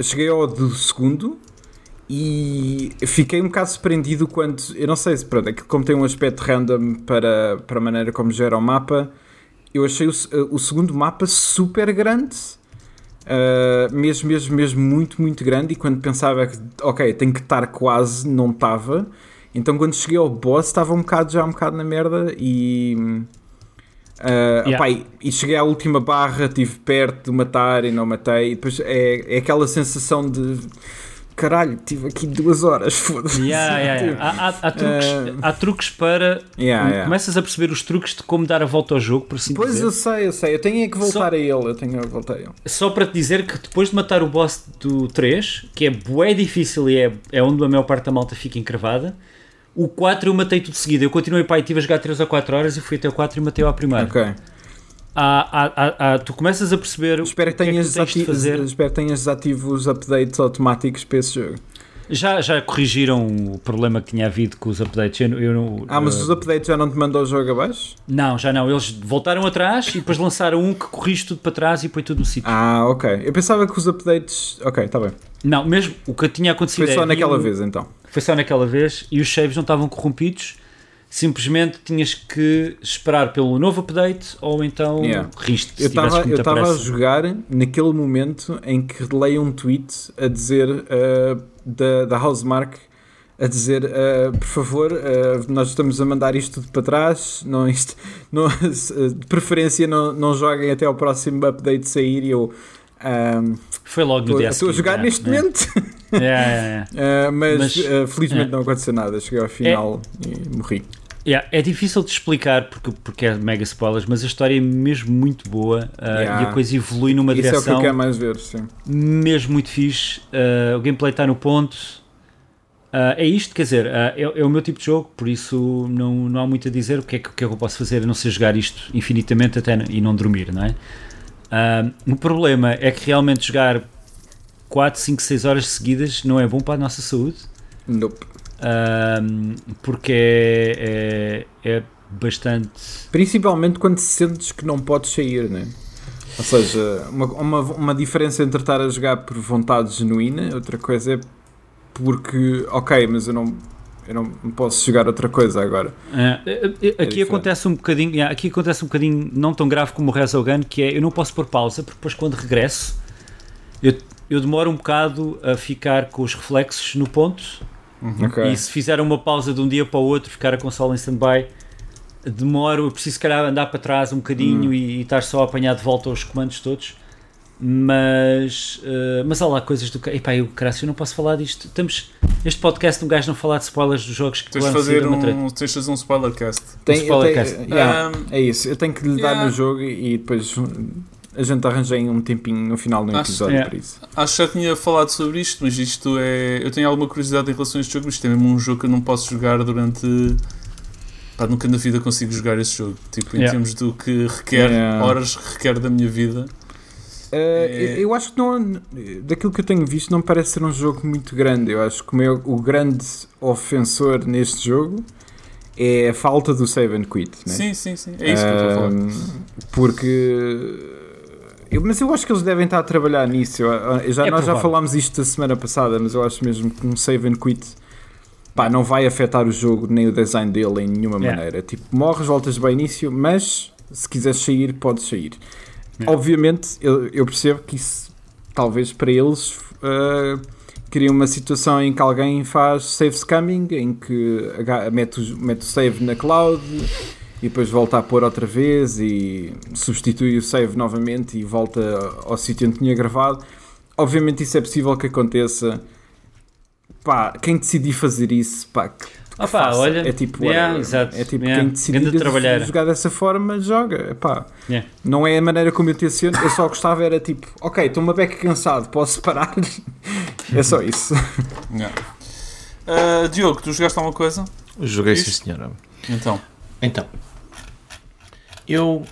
cheguei ao do segundo e fiquei um bocado surpreendido quando. Eu não sei se, pronto, aquilo como tem um aspecto random para, para a maneira como gera o mapa, eu achei o, o segundo mapa super grande. Uh, mesmo, mesmo, mesmo muito, muito grande. E quando pensava que, ok, tem que estar quase, não estava. Então quando cheguei ao boss estava um bocado já um bocado na merda e. ah, Yeah. e- e cheguei à última barra, estive perto de matar e não matei. E depois é, é aquela sensação de caralho, tive aqui duas horas, [laughs] foda-se. Yeah, yeah, yeah. Há, há- há truques, Eh, há truques para. Yeah. Começas a perceber os truques de como dar a volta ao jogo, por assim Pois dizer. eu sei, eu sei, eu tenho é que voltar Só- a ele, eu tenho que voltar a ele. Só para te dizer que depois de matar o boss do 3, que é bué difícil e é, é onde a maior parte da malta fica encravada, o 4 eu matei tudo seguido. Eu continuei para aí, estive a jogar 3 ou 4 horas e fui até o 4 e matei ao primeiro. Ok. Tu começas a perceber Espero que o que é tenhas, de desati- fazer. espero que tenhas desativo os updates automáticos para esse jogo. Já, já corrigiram o problema que tinha havido com os updates. Eu, eu não, Ah, mas eh, os updates já não te mandam o jogo abaixo? Não, já não. Eles voltaram atrás e depois lançaram um que corrige tudo para trás e põe tudo no sítio. Ah, ok. Eu pensava que os updates. Ok, está bem. Não, mesmo o que tinha acontecido Foi é, só havia naquela um- vez então. Foi só naquela vez e os saves não estavam corrompidos. Simplesmente tinhas que esperar pelo novo update ou então Yeah. riste Eu estava eu muita estava a jogar naquele momento em que leio um tweet a dizer uh, da, da Housemark a dizer uh, por favor, uh, nós estamos a mandar isto tudo para trás, não, isto, não, [laughs] de preferência não, não joguem até ao próximo update sair e eu um, Foi logo no estou dia a estou a seguir, jogar neste momento. [laughs] Uh, mas, Mas, uh, felizmente é. não aconteceu nada, cheguei ao final e morri. Yeah, é difícil de explicar porque, porque é mega spoilers, mas a história é mesmo muito boa uh, Yeah. e a coisa evolui numa Isso é o que direção eu quero mais ver, sim. mesmo muito fixe. Uh, o gameplay está no ponto. Uh, é isto, quer dizer, uh, é, é o meu tipo de jogo, por isso não, não há muito a dizer. O que é que, o que é que eu posso fazer a não ser jogar isto infinitamente até e não dormir, não é? Uh, o problema é que realmente jogar 4, 5, 6 horas seguidas não é bom para a nossa saúde, Nope. Uh, porque é, é, é bastante. Principalmente quando sentes que não podes sair, né? Ou seja, uma, uma, uma diferença entre estar a jogar por vontade genuína, outra coisa é porque, ok, mas eu não, eu não posso jogar outra coisa agora. É, é, é, aqui diferente. acontece um bocadinho, aqui acontece um bocadinho não tão grave como o Resogun, que é eu não posso pôr pausa, porque depois quando regresso eu, eu demoro um bocado a ficar com os reflexos no ponto Ok. e se fizer uma pausa de um dia para o outro, ficar a consola em stand-by, demoro, eu preciso se calhar andar para trás um bocadinho Hum. e, e estar só a apanhar de volta os comandos todos. Mas, eh, mas há lá coisas do que. Epá, eu, caralho, eu não posso falar disto. Estamos, este podcast, um gajo não falar de spoilers dos jogos que Tens de fazer treta. um, tens de fazer um spoilercast. Tem, eu spoilercast. tenho- yeah, Um, é isso, eu tenho que lhe dar yeah. no jogo e depois a gente arranja aí um tempinho no final do Acho- episódio yeah. para isso. Acho que já tinha falado sobre isto, mas isto é. Eu tenho alguma curiosidade em relação a este jogo, mas isto é mesmo um jogo que eu não posso jogar durante. Pá, nunca na vida consigo jogar esse jogo. Tipo, em Yeah. termos do que requer, Yeah. horas que requer da minha vida. Uh, É- eu- Eu acho que não, daquilo que eu tenho visto, não parece ser um jogo muito grande. Eu acho que o, meu- o grande ofensor neste jogo é a falta do save and quit. Né? Sim, sim, sim. É isso que eu estou a falar. Um, Porque. Eu- mas eu acho que eles devem estar a trabalhar nisso. Eu- eu já, É nós já provável. falámos isto a semana passada, mas eu acho mesmo que um save and quit pá, não vai afetar o jogo nem o design dele em nenhuma Yeah. maneira. Tipo, morres, voltas bem início, mas se quiseres sair, podes sair. Yeah. Obviamente, eu, eu percebo que isso talvez para eles uh, cria uma situação em que alguém faz save scamming, em que mete o, mete o save na cloud e depois volta a pôr outra vez e substitui o save novamente e volta ao sítio onde tinha gravado. Obviamente isso é possível que aconteça. Pá, quem decidir fazer isso, pá, que, que Ah pá, olha, é tipo, yeah, whatever. exato, é tipo yeah, quem decidir grande trabalheira. jogar dessa forma, joga. Pá, Yeah. não é a maneira como eu tenciono, eu só gostava era tipo, ok, estou uma beca cansado, posso parar? é só isso. Yeah. Ah, Diogo, tu jogaste alguma coisa? Joguei sim, senhora. Então. Então, eu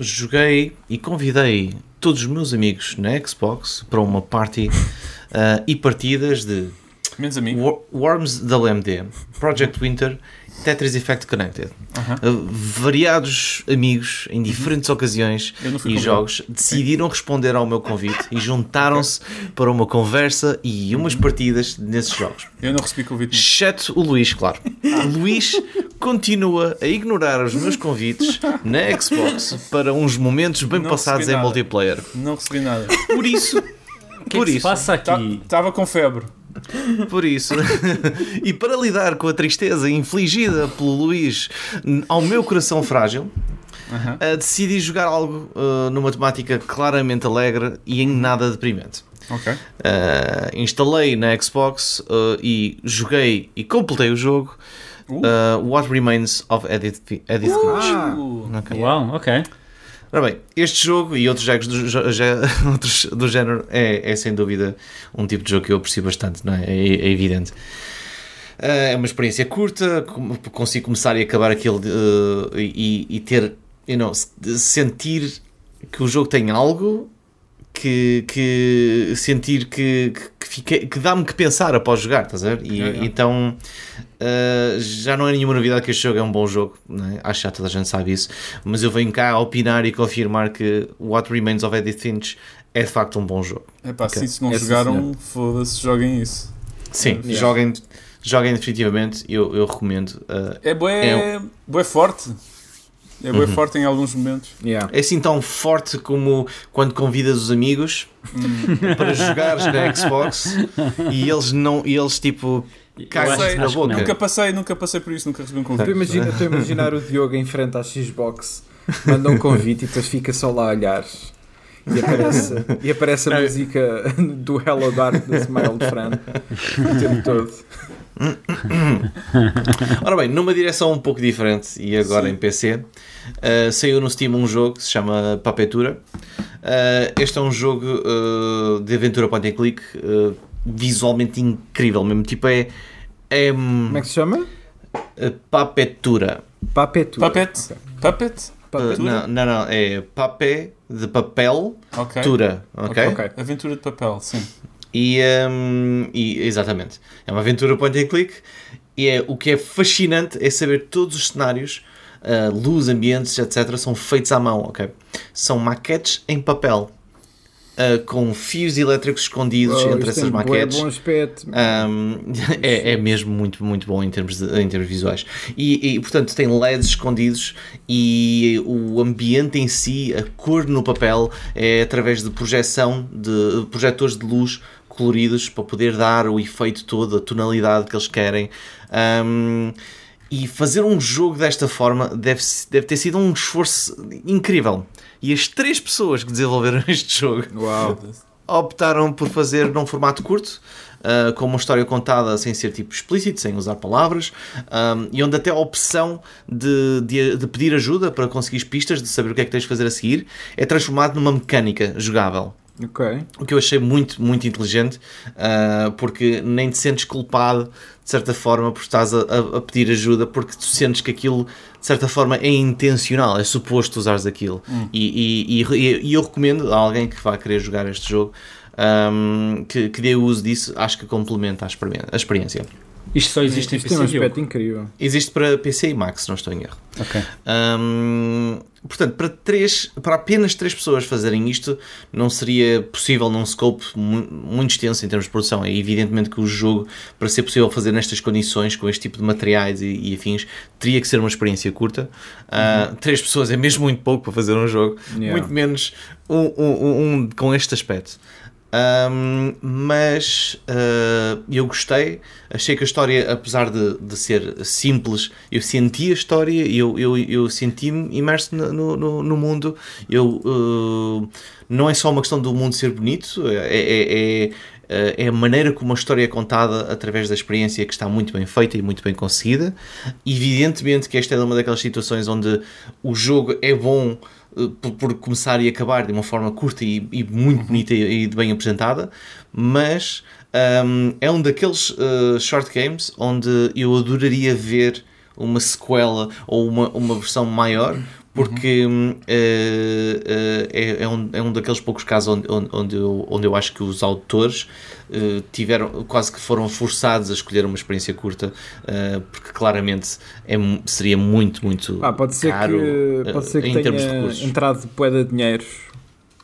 joguei e convidei todos os meus amigos na Xbox para uma party ah, e partidas de Menos amigo. War- Worms da LMD, Project Winter, Tetris Effect Connected. Aham. Uh, variados amigos em diferentes ocasiões não fui e convidado. jogos decidiram responder ao meu convite e juntaram-se para uma conversa e umas partidas nesses jogos. Eu não recebi convite. nenhum. Exceto o Luís, claro. [laughs] O Luís continua a ignorar os meus convites na Xbox para uns momentos bem Não passados em multiplayer. Não recebi nada. Por isso, O que é por que se isso, passa aqui? Estava com febre. Por isso, [laughs] e para lidar com a tristeza infligida pelo Luís ao meu coração frágil, uh, decidi jogar algo uh, numa temática claramente alegre e em nada deprimente. Ok. Uh, instalei na Xbox uh, e joguei e completei o jogo Uh. What Remains of Edith, Edith Finch. Ah, Uh, Ok. Uau, ok. Ora bem, este jogo e outros jogos do, já- [laughs] outros do género é, é sem dúvida um tipo de jogo que eu aprecio bastante, não é? É, é evidente. Ah, é uma experiência curta, consigo começar e acabar aquilo ah, e, e ter, you know, sentir que o jogo tem algo que, que sentir que, que, fiquei- que dá-me que pensar após jogar, estás a ver? E, É, é. Então uh, já não é nenhuma novidade que este jogo é um bom jogo, né? acho que já toda a gente sabe isso, mas eu venho cá a opinar e confirmar que What Remains of Edith Finch é de facto um bom jogo. Epá, Ok. sim, se não É, jogaram, foda-se, joguem isso. Sim, Yeah. joguem, joguem definitivamente, eu, eu recomendo. uh, É bué, É bué forte. É bué Uhum. forte em alguns momentos. yeah. é assim tão forte como quando convidas os amigos para jogares na Xbox e eles não, e eles tipo acho- na boca. Nunca passei, nunca passei por isso, nunca recebi um convite. imaginar, estou a imaginar o Diogo em frente à Xbox, manda um convite e depois fica só lá a olhar. E aparece, e aparece a Não. música do Hello Darkness, My Old Friend, o tempo todo. Ora bem, numa direção um pouco diferente e agora Sim. em PC, uh, saiu no Steam um jogo que se chama Papetura. Uh, este é um jogo uh, de aventura point and click uh, visualmente incrível mesmo. Tipo, é. é Como é que se chama? Papetura. Papetura. Puppet? Ok. Puppet? Uh, Papetura? não, não, não, é papé de papel, Ok. tura, ok? Ok. Aventura de papel, sim. E, um, e- exatamente, é uma aventura point and click e é, o que é fascinante é saber todos os cenários, uh, luz, ambientes, etc. são feitos à mão, ok? São maquetes em papel, uh, com fios elétricos escondidos Oh, entre essas bué maquetes. bom aspecto. Um, [laughs] é, é mesmo muito, muito bom em termos, de- em termos visuais. E, e, portanto, tem LEDs escondidos e o ambiente em si, a cor no papel, é através de projeção de projetores de luz coloridos para poder dar o efeito todo, a tonalidade que eles querem. Um, e fazer um jogo desta forma deve, deve ter sido um esforço incrível. E as três pessoas que desenvolveram [laughs] este jogo Uau. optaram por fazer num formato curto, uh, com uma história contada sem ser tipo explícito, sem usar palavras, um, e onde até a opção de, de, de pedir ajuda para conseguir pistas, de saber o que é que tens de fazer a seguir, é transformado numa mecânica jogável. Ok. O que eu achei muito, muito inteligente, uh, porque nem te sentes culpado, de certa forma, por estás a, a- pedir ajuda, porque tu sentes que aquilo, de certa forma, é intencional, é suposto usares aquilo. E, e, e- e eu recomendo a alguém que vá querer jogar este jogo um, que, que dê uso disso, acho que complementa a experiência. Isto só existe em Isto tem um PC. aspecto incrível. Existe para PC e Mac, se não estou em erro. Ok. Hum, portanto, para, três, para apenas três pessoas fazerem isto, não seria possível num scope mu- muito extenso em termos de produção. É evidentemente que o jogo, para ser possível fazer nestas condições, com este tipo de materiais e, e afins, teria que ser uma experiência curta. Ah, três pessoas é mesmo muito pouco para fazer um jogo, Yeah. muito menos um, um- um- um com este aspecto. Um, mas uh, eu gostei, achei que a história, apesar de, de ser simples, eu senti a história, eu, eu, eu senti-me imerso no, no- no, mundo. Eu, uh, não é só uma questão do mundo ser bonito, é, é, é, é a maneira como a história é contada através da experiência que está muito bem feita e muito bem conseguida. Evidentemente que esta é uma daquelas situações onde o jogo é bom por, por começar e acabar de uma forma curta e, e muito bonita e, e bem apresentada, mas ahm, é um daqueles eh, short games onde eu adoraria ver uma sequela ou uma, uma versão maior. Porque hum, eh, eh, é, é, um, é um daqueles poucos casos onde, onde, onde eu, onde eu acho que os autores eh, tiveram, quase que foram forçados a escolher uma experiência curta, porque claramente é, seria muito, muito Ah, pode ser caro que, pode ser que em termos de recursos. entrado poeda de dinheiro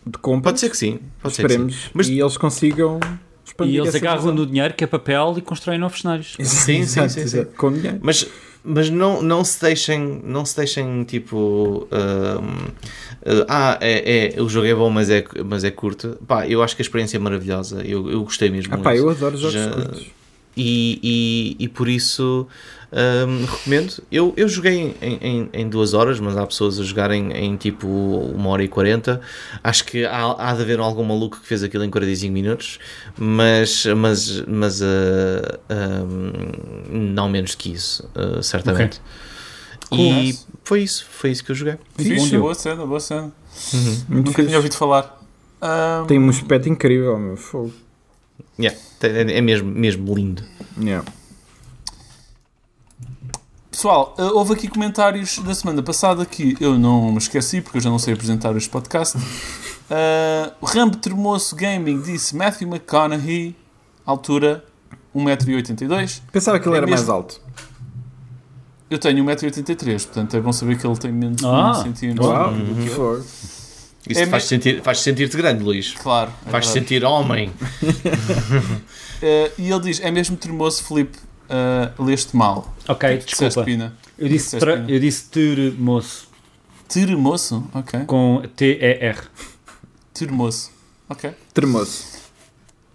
de compra. Pode ser que sim, pode ser que sim. Esperemos. Mas- E eles consigam expandir E eles agarram no dinheiro que é papel e constroem novos cenários. Sim, sim, sim, sim. Com dinheiro. Mas mas não, não se deixem, não se deixem tipo. hum, uh, ah, é, é, o jogo é bom, mas é, mas é curto. Pá, eu acho que a experiência é maravilhosa. Eu, eu gostei mesmo. Ah, pá, eu adoro jogos Já- curtos. E, e, e por isso hum, recomendo. Eu, eu joguei em, em, em duas horas, mas há pessoas a jogarem em tipo uma hora e quarenta. Acho que há, há de haver algum maluco que fez aquilo em 45 minutos, mas, mas, mas uh, não menos que isso, uh, certamente. E foi isso, foi isso que eu joguei. Fixe, boa cena, boa cena. Muito Nunca fixe. tinha ouvido falar. Ahm, Tem um aspecto incrível, meu fogo. Yeah, é, é mesmo, mesmo lindo. Yeah. Pessoal, uh, houve aqui comentários da semana passada que eu não me esqueci porque eu já não sei apresentar este podcast. Uh, [laughs] o Rambo Termoço Gaming disse Matthew McConaughey, altura 1,82m. Pensava que ele É era mais mesmo. alto. Eu tenho 1,83m, portanto é bom saber que ele tem menos de Ah, 1 centímetro Uau, do que eu. fogo. Isso É faz me- sentir, faz sentir-te grande, Luís. Claro. é Faz verdade. sentir homem. Uh, [laughs] e ele diz: É mesmo termoço, Filipe, uh, leste mal. Ok, que disseste, desculpa. Pina? Eu disse, Pina? eu disse termoço Termoço? Ok. com T-E-R. Termoço. Ok. Tremoço.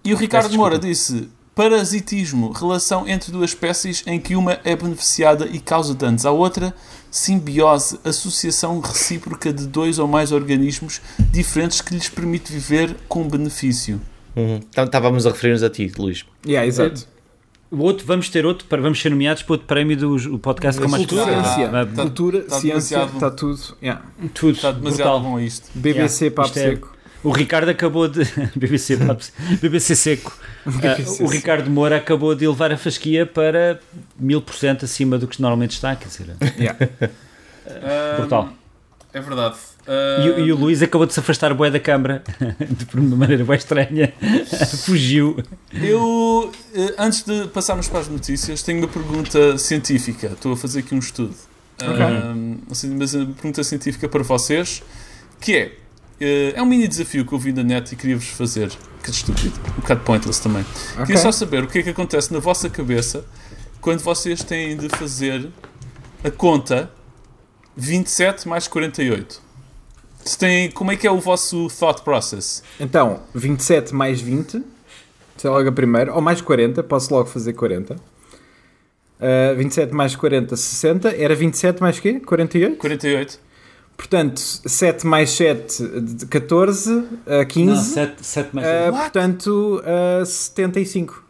E o Ricardo Peço Moura disse: Parasitismo, relação entre duas espécies em que uma é beneficiada e causa danos à outra. Simbiose, associação recíproca de dois ou mais organismos diferentes que lhes permite viver com benefício. Uhum. Então, Estávamos a referir-nos a ti, Luís. Yeah, exato. O outro, vamos ter outro, para- vamos ser nomeados para outro prémio do o podcast com mais Cultura. Vai- tá- cultura, tá ciência, está tudo. Yeah. Tudo. Está demasiado brutal. bom isto. BBC Yeah, papo isto é- seco. O Ricardo acabou de. [laughs] BBC, papo- BBC seco. [laughs] Ah, BBC o Ricardo Moura acabou de elevar a fasquia para mil por cento acima do que normalmente está, quer dizer, Yeah. [laughs] brutal. É verdade. E, o- e o Luís acabou de se afastar bué da câmara [laughs] de uma maneira bem estranha. [laughs] Fugiu. Eu, eh, antes de passarmos para as notícias, tenho uma pergunta científica. Estou a fazer aqui um estudo. Assim, mas uma pergunta científica para vocês, que é, eh, é um mini desafio que eu vi na net e queria-vos fazer. Que estúpido, um bocado pointless também. Ok. Queria só saber o que é que acontece na vossa cabeça quando vocês têm de fazer a conta 27 mais 48. Se têm, como é que é o vosso thought process? Então, 27 mais 20, sei logo a primeira, ou mais 40, posso logo fazer 40. Uh, 27 mais 40, 60. Era 27 mais quê? 48? 48? Portanto, 7 mais 7, de 14, uh, 15. Não, 7, mais Uh, What? portanto, uh, 75.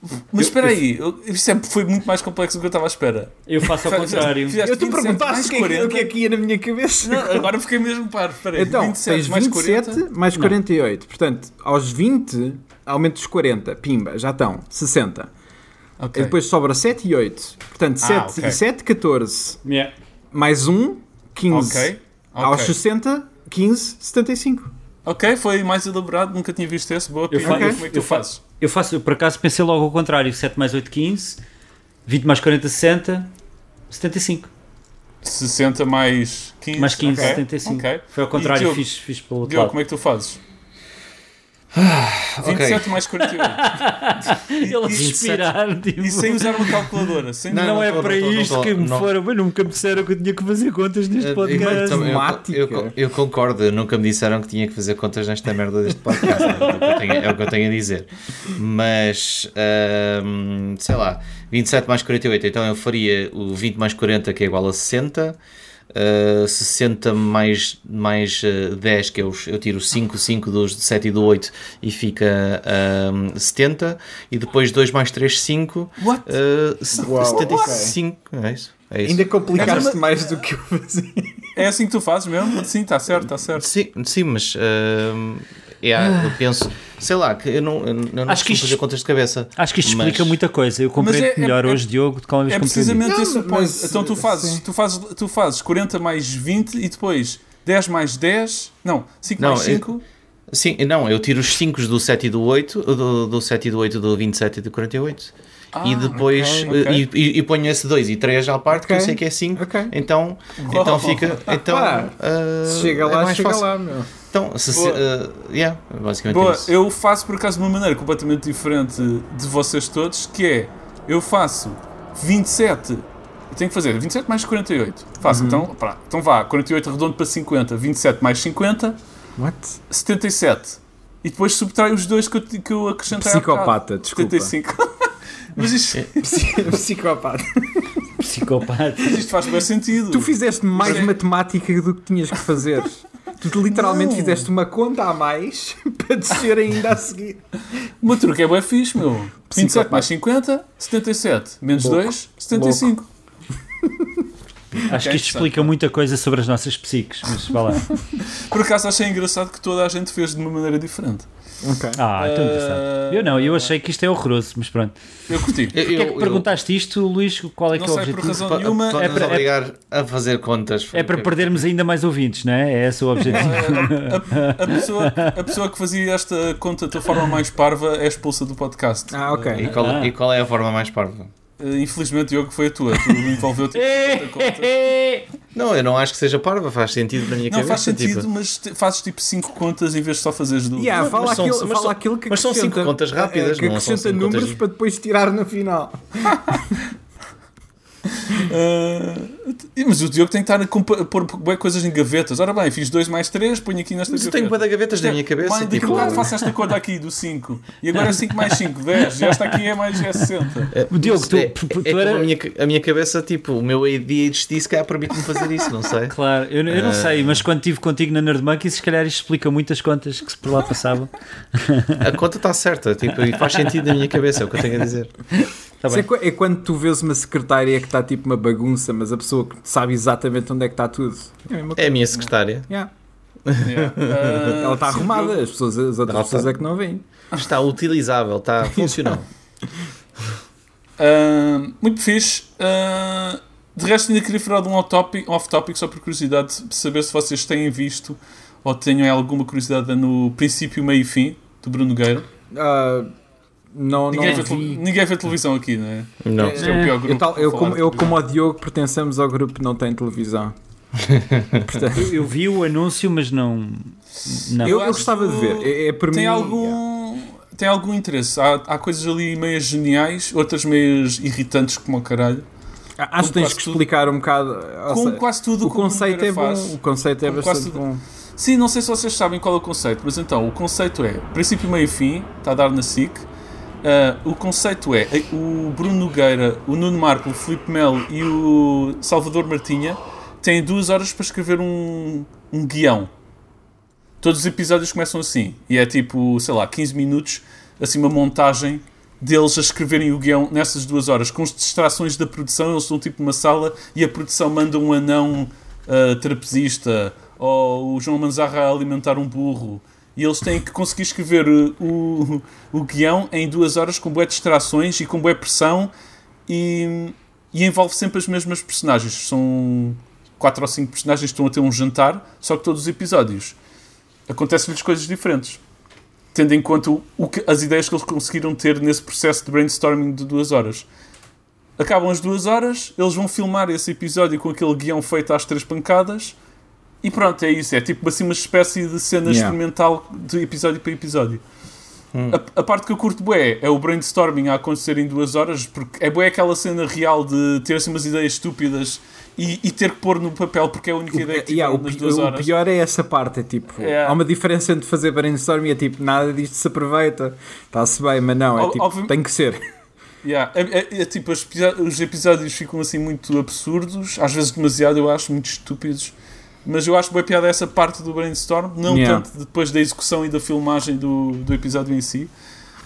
Mas Eu- espera aí, eu- isso é- foi muito mais complexo do que eu estava à espera. Eu faço ao contrário. Fizeste Eu te 27 perguntaste o que, é que, 40. o que é que ia na minha cabeça. Não, agora fiquei mesmo par. Espera aí, Então, 27 tens mais 27 40. mais Não. 48. Portanto, aos 20, aumento dos 40. Pimba, já estão. 60. Ok. E depois sobra 7 e 8. Portanto, 7 ok. e 7, 14. Yeah. Mais 1, 15. Ok. Aos Ok. 60, 15, 75. Ok, foi mais elaborado, nunca tinha visto esse. Boa, Eu fa- Como é que eu fa- fazes? Eu faço, eu por acaso pensei logo ao contrário: 7 mais 8, 15, 20 mais 40, 60, 75. 60 mais 15. Mais 15, ok. 75. Ok. Foi ao contrário, Diogo? fiz, fiz pelo outro Diogo, lado. como é que tu fazes? Ah, ok. 27 mais 48. [laughs] Ele a E- suspirar, tipo, E sem usar uma calculadora. Sem não, Não, não é tô, para não isto tô, que me foram. Mas nunca me disseram que eu tinha que fazer contas neste Eu- podcast. eu, eu- eu- eu concordo, nunca me disseram que tinha que fazer contas nesta merda deste podcast. é, o que eu tenho, é o que eu tenho a dizer. Mas, sei lá, 27 mais 48, então eu faria o 20 mais 40, que é igual a 60. Uh, 60 mais, mais uh, 10, que eu, eu tiro 5, 5 dos 7 e do 8 e fica ahm, 70. E depois 2 mais 3, 5. What? Uh, Uau, 75. É isso. É isso. Ainda complicaste É, mais do que eu fazia. É assim que tu fazes mesmo? Sim, está certo, está certo. Sim, sim mas hum, é, eu penso, sei lá, que eu não, eu não Acho que isto- fazer contas de cabeça. Acho que isto Mas- explica muita coisa. Eu compreendo é- é- melhor é- hoje, Diogo, de como É compreendi. precisamente Não, esse o ponto. mas, então tu fazes, sim. tu, fazes, tu fazes 40 mais 20 e depois 10 mais 10. Não, 5 Não, mais eu- 5. Sim, não, eu tiro os 5 do 7 e do 8, do, do 7 e do 8, do 27 e do 48. e depois ok, ok. E, e- e ponho esse 2 e 3 à parte, que eu sei que é 5. ok. Então, Uau. então fica. Então, Pá, ah, Se chega é lá, mais chega fácil. lá, meu. Então, se, ah, yeah, basicamente Boa, é isso. eu faço por acaso de uma maneira completamente diferente de vocês todos, que é eu faço 27 eu tenho que fazer 27 mais 48. Faço, então, pá, então vá, 48 redondo para 50, 27 mais 50, What? 77. E depois subtrai os dois que eu, que eu acrescentei Psicopata, desculpa. 75. [laughs] Mas isto, [laughs] Psicopata. Psicopata. mas isto faz bem sentido. Tu fizeste mais é- matemática do que tinhas que fazer. Tu literalmente Não. fizeste uma conta a mais [laughs] para descer ainda a seguir. O meu truque é bem fixe, meu. 27 Psicopata. mais 50, 77. Menos Louco. 2, 75. Acho que isto explica muita coisa sobre as nossas psiques, mas vá lá. Por acaso achei engraçado que toda a gente fez de uma maneira diferente. Ok. Ah, tão Eh, engraçado. Eu não, eu achei que isto é horroroso, mas pronto. Eu curti. Eu, Porquê é que perguntaste isto, Luís? Qual é que é o sei, por objetivo? razão nenhuma. é para- é- obrigar a fazer contas. É para perdermos ainda mais ouvintes, não é? É esse o objetivo. a, a pessoa, a pessoa que fazia esta conta da forma mais parva é expulsa do podcast. Ah, ok. E qual, Ah. e qual é a forma mais parva? Eh, Infelizmente, Diogo, foi a tua. Tu [laughs] envolveu-te em 50 contas. Não, eu não acho que seja parva, faz sentido na minha Não cabeça. faz sentido, tipo, mas te- fazes tipo 5 contas em vez de só fazeres duas. Yeah, Não, fala, mas são- aquilo, mas fala são- aquilo que mas são cinco acrescenta- contas rápidas, é, que não são números contas- para depois tirar no final. [laughs] Eh, mas o Diogo tem que estar a, pôr bué coisas em gavetas. Ora bem, fiz 2 mais 3, ponho aqui nesta Mas eu gaveta. tenho de gavetas na minha cabeça. Mãe, tipo, bocado faço esta conta aqui do 5. E agora é 5 mais 5, 10. E esta aqui é mais é 60. é- Diogo, mas tu- é, tu- é tu era- a, minha, a minha cabeça, tipo, o meu ADHD se calhar permite-me fazer isso, não sei. Claro, eu, eu não Eh. sei, mas quando estive contigo na Nerd Monkey, se calhar isto explica muitas contas que se por lá passavam. A conta está certa, tipo, e faz sentido na minha cabeça, é o que eu tenho a dizer. [laughs] Tá é, é quando tu vês uma secretária que está tipo uma bagunça, mas a pessoa que sabe exatamente onde é que está tudo. É a É a minha secretária. Yeah. Yeah. Eh, [laughs] Ela está arrumada, as, pessoas, as outras Ela pessoas tá. é que não veem. Está utilizável, está [laughs] funcional. Ah, muito fixe. Ah, de resto, ainda queria falar de um off-topic, off-topic só por curiosidade, de saber se vocês têm visto ou tenham alguma curiosidade no princípio, meio e fim do Bruno Nogueira. Ah, não, Ninguém, não vê, ninguém vê televisão aqui, não é? Não. É o pior Eu, tal- eu, como, eu, como o Diogo, pertencemos ao grupo que não tem televisão. [laughs] Portanto, Eu, eu vi o anúncio, mas não. não. eu, eu gostava de ver. É, é para tem mim. algum tem algum interesse. Há, há coisas ali meias geniais, outras meias irritantes como o caralho. Ah, Acho que tens que tudo- explicar um bocado. ou Com seja, quase tudo o conceito é bom. faz. O conceito é bastante tudo- bom. Sim, não sei se vocês sabem qual é o conceito, mas então, o conceito é princípio, meio e fim, está a dar na SIC. Ah, o conceito é eh, o Bruno Nogueira, o Nuno Marco, o Filipe Melo e o Salvador Martinha têm duas horas para escrever um, um guião. Todos os episódios começam assim, e é tipo, sei lá, 15 minutos, assim uma montagem deles a escreverem o guião nessas duas horas, com as distrações da produção, eles estão tipo numa sala e a produção manda um anão ah, trapezista ou o João Manzarra a alimentar um burro e eles têm que conseguir escrever uh, o, o guião em duas horas com boé distrações e com boé pressão e, e envolve sempre as mesmas personagens. São quatro ou cinco personagens que estão a ter um jantar, só que todos os episódios acontecem-lhes coisas diferentes. Tendo em conta o que, as ideias que eles conseguiram ter nesse processo de brainstorming de duas horas. Acabam as duas horas, eles vão filmar esse episódio com aquele guião feito às três pancadas e pronto, é isso. É tipo assim uma espécie de cena Yeah. experimental de episódio para episódio. A, a parte que eu curto bué é o brainstorming a acontecer em duas horas, porque é bué aquela cena real de ter assim umas ideias estúpidas e, e ter que pôr no papel porque é a única ideia que Yeah, o, nas duas o horas. pior é essa parte, é tipo, Yeah. há uma diferença entre fazer brainstorm e é tipo, nada disto se aproveita, está-se bem, mas não, é Ó- tipo, óbvio- tem que ser. Yeah, é, é- é tipo, os episódios ficam assim muito absurdos, às vezes demasiado, eu acho, muito estúpidos. Mas eu acho boa piada essa parte do brainstorm, não Yeah. tanto depois da execução e da filmagem do, do episódio em si.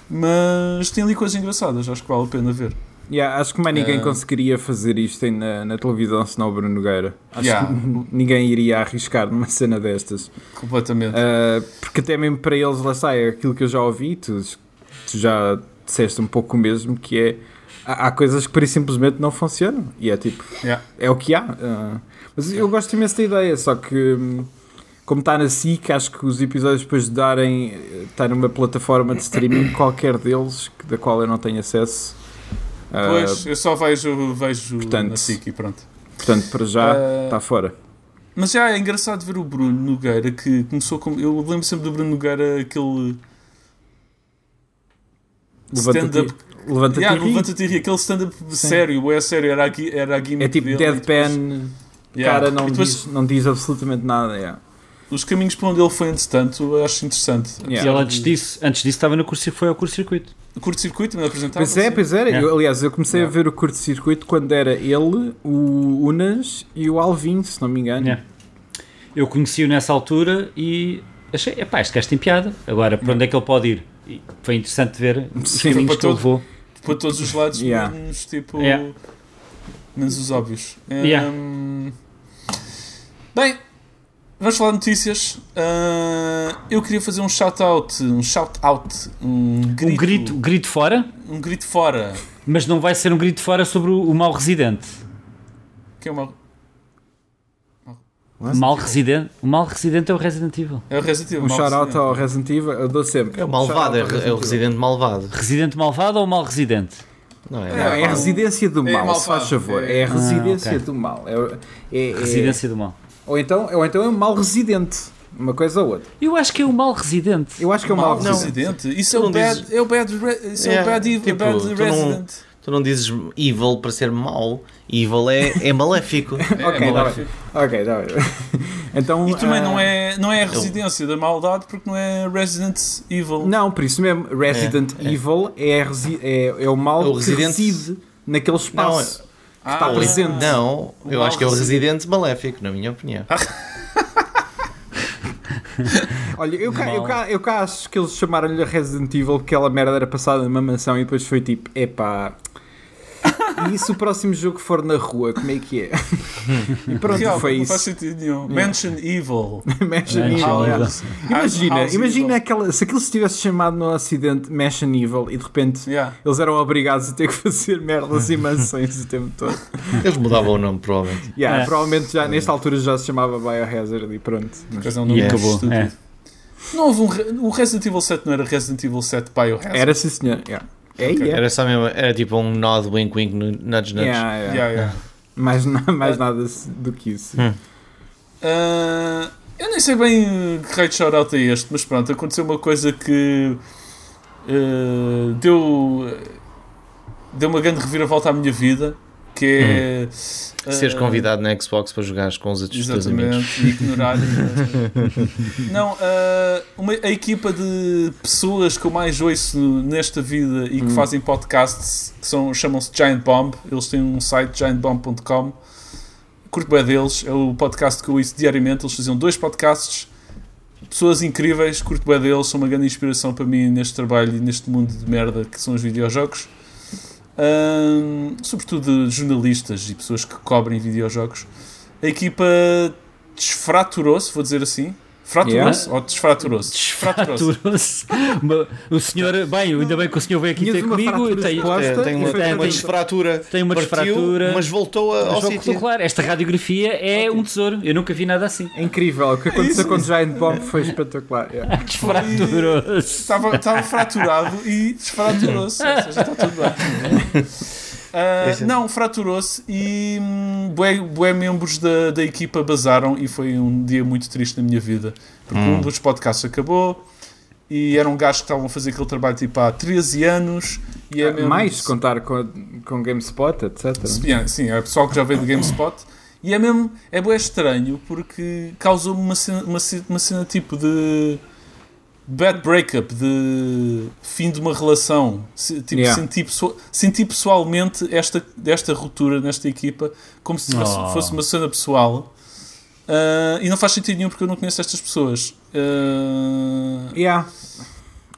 Mas tem ali coisas engraçadas, acho que vale a pena ver. Yeah, acho que mais ninguém Ah. conseguiria fazer isto na, na televisão senão o Bruno Nogueira. Acho Yeah. que ninguém iria arriscar numa cena destas. Completamente. Uh, porque até mesmo para eles, lá está, é aquilo que eu já ouvi, tu, tu já disseste um pouco o mesmo, que é há, há coisas que por simplesmente não funcionam. E é tipo, Yeah. é o que há. Uh, mas eu gosto imenso da ideia, só que hum, como está na SIC, acho que os episódios depois de darem, eh, estar numa plataforma de streaming, [coughs] qualquer deles, que- da qual eu não tenho acesso. uh, Pois, eu só vejo, vejo portanto, na SIC e pronto. portanto, para já Ah, está fora. Mas já é engraçado ver o Bruno Nogueira que começou como. Eu lembro sempre do Bruno Nogueira aquele. Stand-up. levanta Yeah, e levanta-te e ri. Aquele stand-up sério, é sério, era a, gui- era a gimmick É tipo dele, depois- deadpan, Yeah. cara não depois, diz, não diz absolutamente nada. yeah. Os caminhos para onde ele foi, entretanto, eu acho interessante. Yeah. E ele antes disso, antes disso estava no curso, foi ao curso-circuito. O curto-circuito me apresentava. Pois é, pois era. Yeah. Eu, aliás, eu comecei Yeah. a ver o curto-circuito quando era ele, o Unas e o Alvin, se não me engano. Yeah. Eu conheci-o nessa altura e achei, epá, este gajo tem piada. Agora, para onde é que ele pode ir? E foi interessante ver os Sim. caminhos Para que ele todo- levou. Para todos os lados, Yeah. menos tipo. Menos os óbvios. Yeah. Hum, Bem, vamos falar de notícias. Ah, eu queria fazer um shout-out, um shout-out, um grito, Um grito, grito fora, um grito fora. mas não vai ser um grito fora sobre o, o mau residente. Que é, uma, What? Mal residente, o mal residente é o Resident Evil. é o Resident Evil. Um mal shout-out ao Resident Evil, eu dou sempre. É o malvado, é, Um é o residente malvado. Residente malvado ou mal residente? Não é? Não, é a residência do É mal, se malvado, faz favor. é- É a residência ok. do mal. É, é- é- Residência do mal. ou, então, ou então é um mal residente. Uma coisa ou outra. Eu acho que é o mal residente. Eu acho que é um mal, Mal residente. Isso é o não bad, é o bad, re- isso é, É, o bad, tipo, bad tu não- resident. Tu não dizes evil para ser mau. Evil é, é [laughs] maléfico. É, Ok, é tá maléfico. Ok, tá bem. [laughs] então, E também ah, não é, não é a residência da maldade porque não é Resident Evil. Não, por isso mesmo, Resident É, é. Evil é, resi- é, é o mal É o que residente- reside naquele espaço. Ah, está Ou- presente. Não, eu mal acho que é o residente maléfico, na minha opinião. [laughs] [laughs] Olha, eu cá, eu, cá, eu acho que eles chamaram-lhe Resident Evil porque aquela merda era passada numa mansão e depois foi tipo, epá. E se o próximo jogo for na rua, como é que é? e pronto, Real, foi não isso. faz sentido nenhum. Mansion Evil. [laughs] Mansion Evil, yeah. Imagina, House imagina Evil. aquela, se aquilo se tivesse chamado no acidente Mansion Evil e de repente Yeah. eles eram obrigados a ter que [laughs] fazer merdas e mansões o tempo todo. Eles mudavam o nome, provavelmente. Yeah, É. Provavelmente já nesta altura já se chamava Biohazard e pronto. Mas é um E nome acabou. É. Não houve um, o Resident Evil 7 não era Resident Evil 7 Biohazard. Era sim senhor. Yeah. É, Ok. yeah. Era só mesmo, era tipo um nod wink wink no- nudge nudge. Yeah, yeah. Yeah, yeah. [laughs] Mais, mais nada do que isso. Hum. Ah, eu nem sei bem uh, que raio de shout-out é este, mas pronto, aconteceu uma coisa que uh, deu, deu uma grande reviravolta à minha vida, que é... Seres uh, convidado na Xbox para jogares com os outros teus amigos. Exatamente, e ignorar. [laughs] não, ah, uma, a equipa de pessoas que eu mais ouço nesta vida e que Hum. fazem podcasts que são, chamam-se Giant Bomb. Eles têm um site, giantbomb.com. Curto bem deles, é o podcast que eu ouço diariamente. Eles faziam dois podcasts. Pessoas incríveis, curto bem deles, são uma grande inspiração para mim neste trabalho e neste mundo de merda que são os videojogos. Ahm, sobretudo de jornalistas e pessoas que cobrem videojogos. A equipa desfraturou-se, vou dizer assim. Fraturou-se ou desfraturou-se? Desfraturou-se. [laughs] O senhor, bem, ainda bem que o senhor veio aqui ter comigo. É, tem e uma, tem uma desfratura. Tem uma Partiu, desfratura. Mas voltou a- Mas ao sítio. claro, esta radiografia é um tesouro. Eu nunca vi nada assim. É incrível. O que aconteceu Isso, com o. Giant Bomb foi espetacular. yeah. [laughs] Desfraturou-se. Estava, estava fraturado e desfraturou-se. Ou seja, está tudo bem. [laughs] Ah, é- não, fraturou-se e hum, bué, bué membros da, da equipa basaram e foi um dia muito triste na minha vida. Porque Hum. um dos podcasts acabou e eram gajos que estavam a fazer aquele trabalho tipo há 13 anos e é mesmo- Mais contar com, com GameSpot, etc. Yeah, sim, é pessoal que já veio do GameSpot. E é mesmo, é bem estranho porque causou-me uma cena, uma, uma cena tipo de bad breakup, de fim de uma relação. Tipo, Yeah. senti, senti pessoalmente esta, esta ruptura nesta equipa como se fosse, Oh. fosse uma cena pessoal. Ah, e não faz sentido nenhum porque eu não conheço estas pessoas. Ah, Yeah.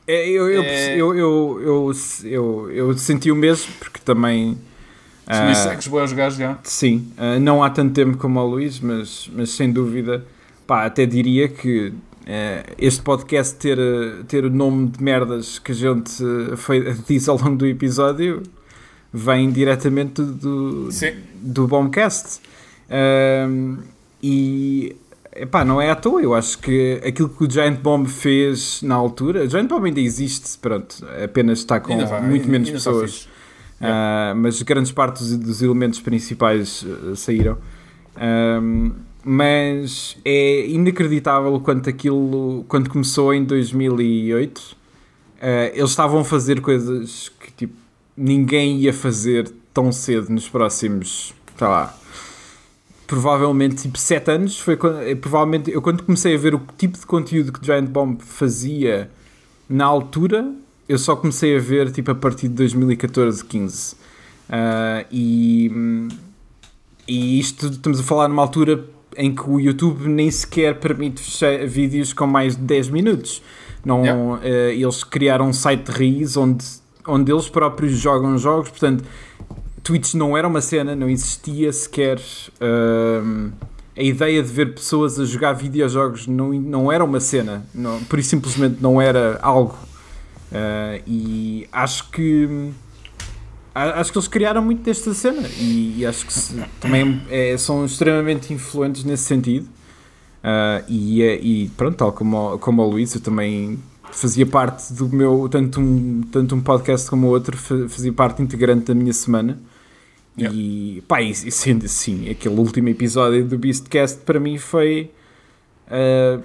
É, eu, eu, É- eu, eu, eu, eu, eu senti o mesmo porque também. ah, segues bem aos gajos já. Sim, ah, não há tanto tempo como o Luís, mas, mas sem dúvida, pá, até diria que este podcast ter, eh, ter o nome de merdas que a gente eh, foi, [laughs] diz ao longo do episódio vem diretamente do, Sim. do Bombcast. Ahm, e epá, não é à toa, eu acho que aquilo que o Giant Bomb fez na altura, o Giant Bomb ainda existe, pronto, apenas está com vai, muito menos ainda pessoas. Ah, mas grandes partes dos, dos elementos principais saíram. Ahm, mas é inacreditável quanto aquilo, quando começou em 2008, eh, eles estavam a fazer coisas que tipo, ninguém ia fazer tão cedo nos próximos, sei lá, provavelmente tipo 7 anos. Foi quando, eh, provavelmente eu quando comecei a ver o tipo de conteúdo que Giant Bomb fazia na altura, eu só comecei a ver tipo a partir de 2014, 15. Ah, e, e isto estamos a falar numa altura em que o YouTube nem sequer permite vídeos com mais de 10 minutos. Não, eh, eles criaram um site de raiz onde, onde eles próprios jogam jogos, portanto, Twitch não era uma cena, não existia sequer. hum, a ideia de ver pessoas a jogar videojogos não, não era uma cena, não, por isso simplesmente não era algo. Ah, e acho que hum, acho que eles criaram muito desta cena e, e acho que se- também é- são extremamente influentes nesse sentido. Ah, e, é- e pronto, tal como, como o Luís, eu também fazia parte do meu, tanto um, tanto um podcast como o outro, fa- fazia parte integrante da minha semana. E pá, e, sendo assim, aquele último episódio do Beastcast para mim foi ah,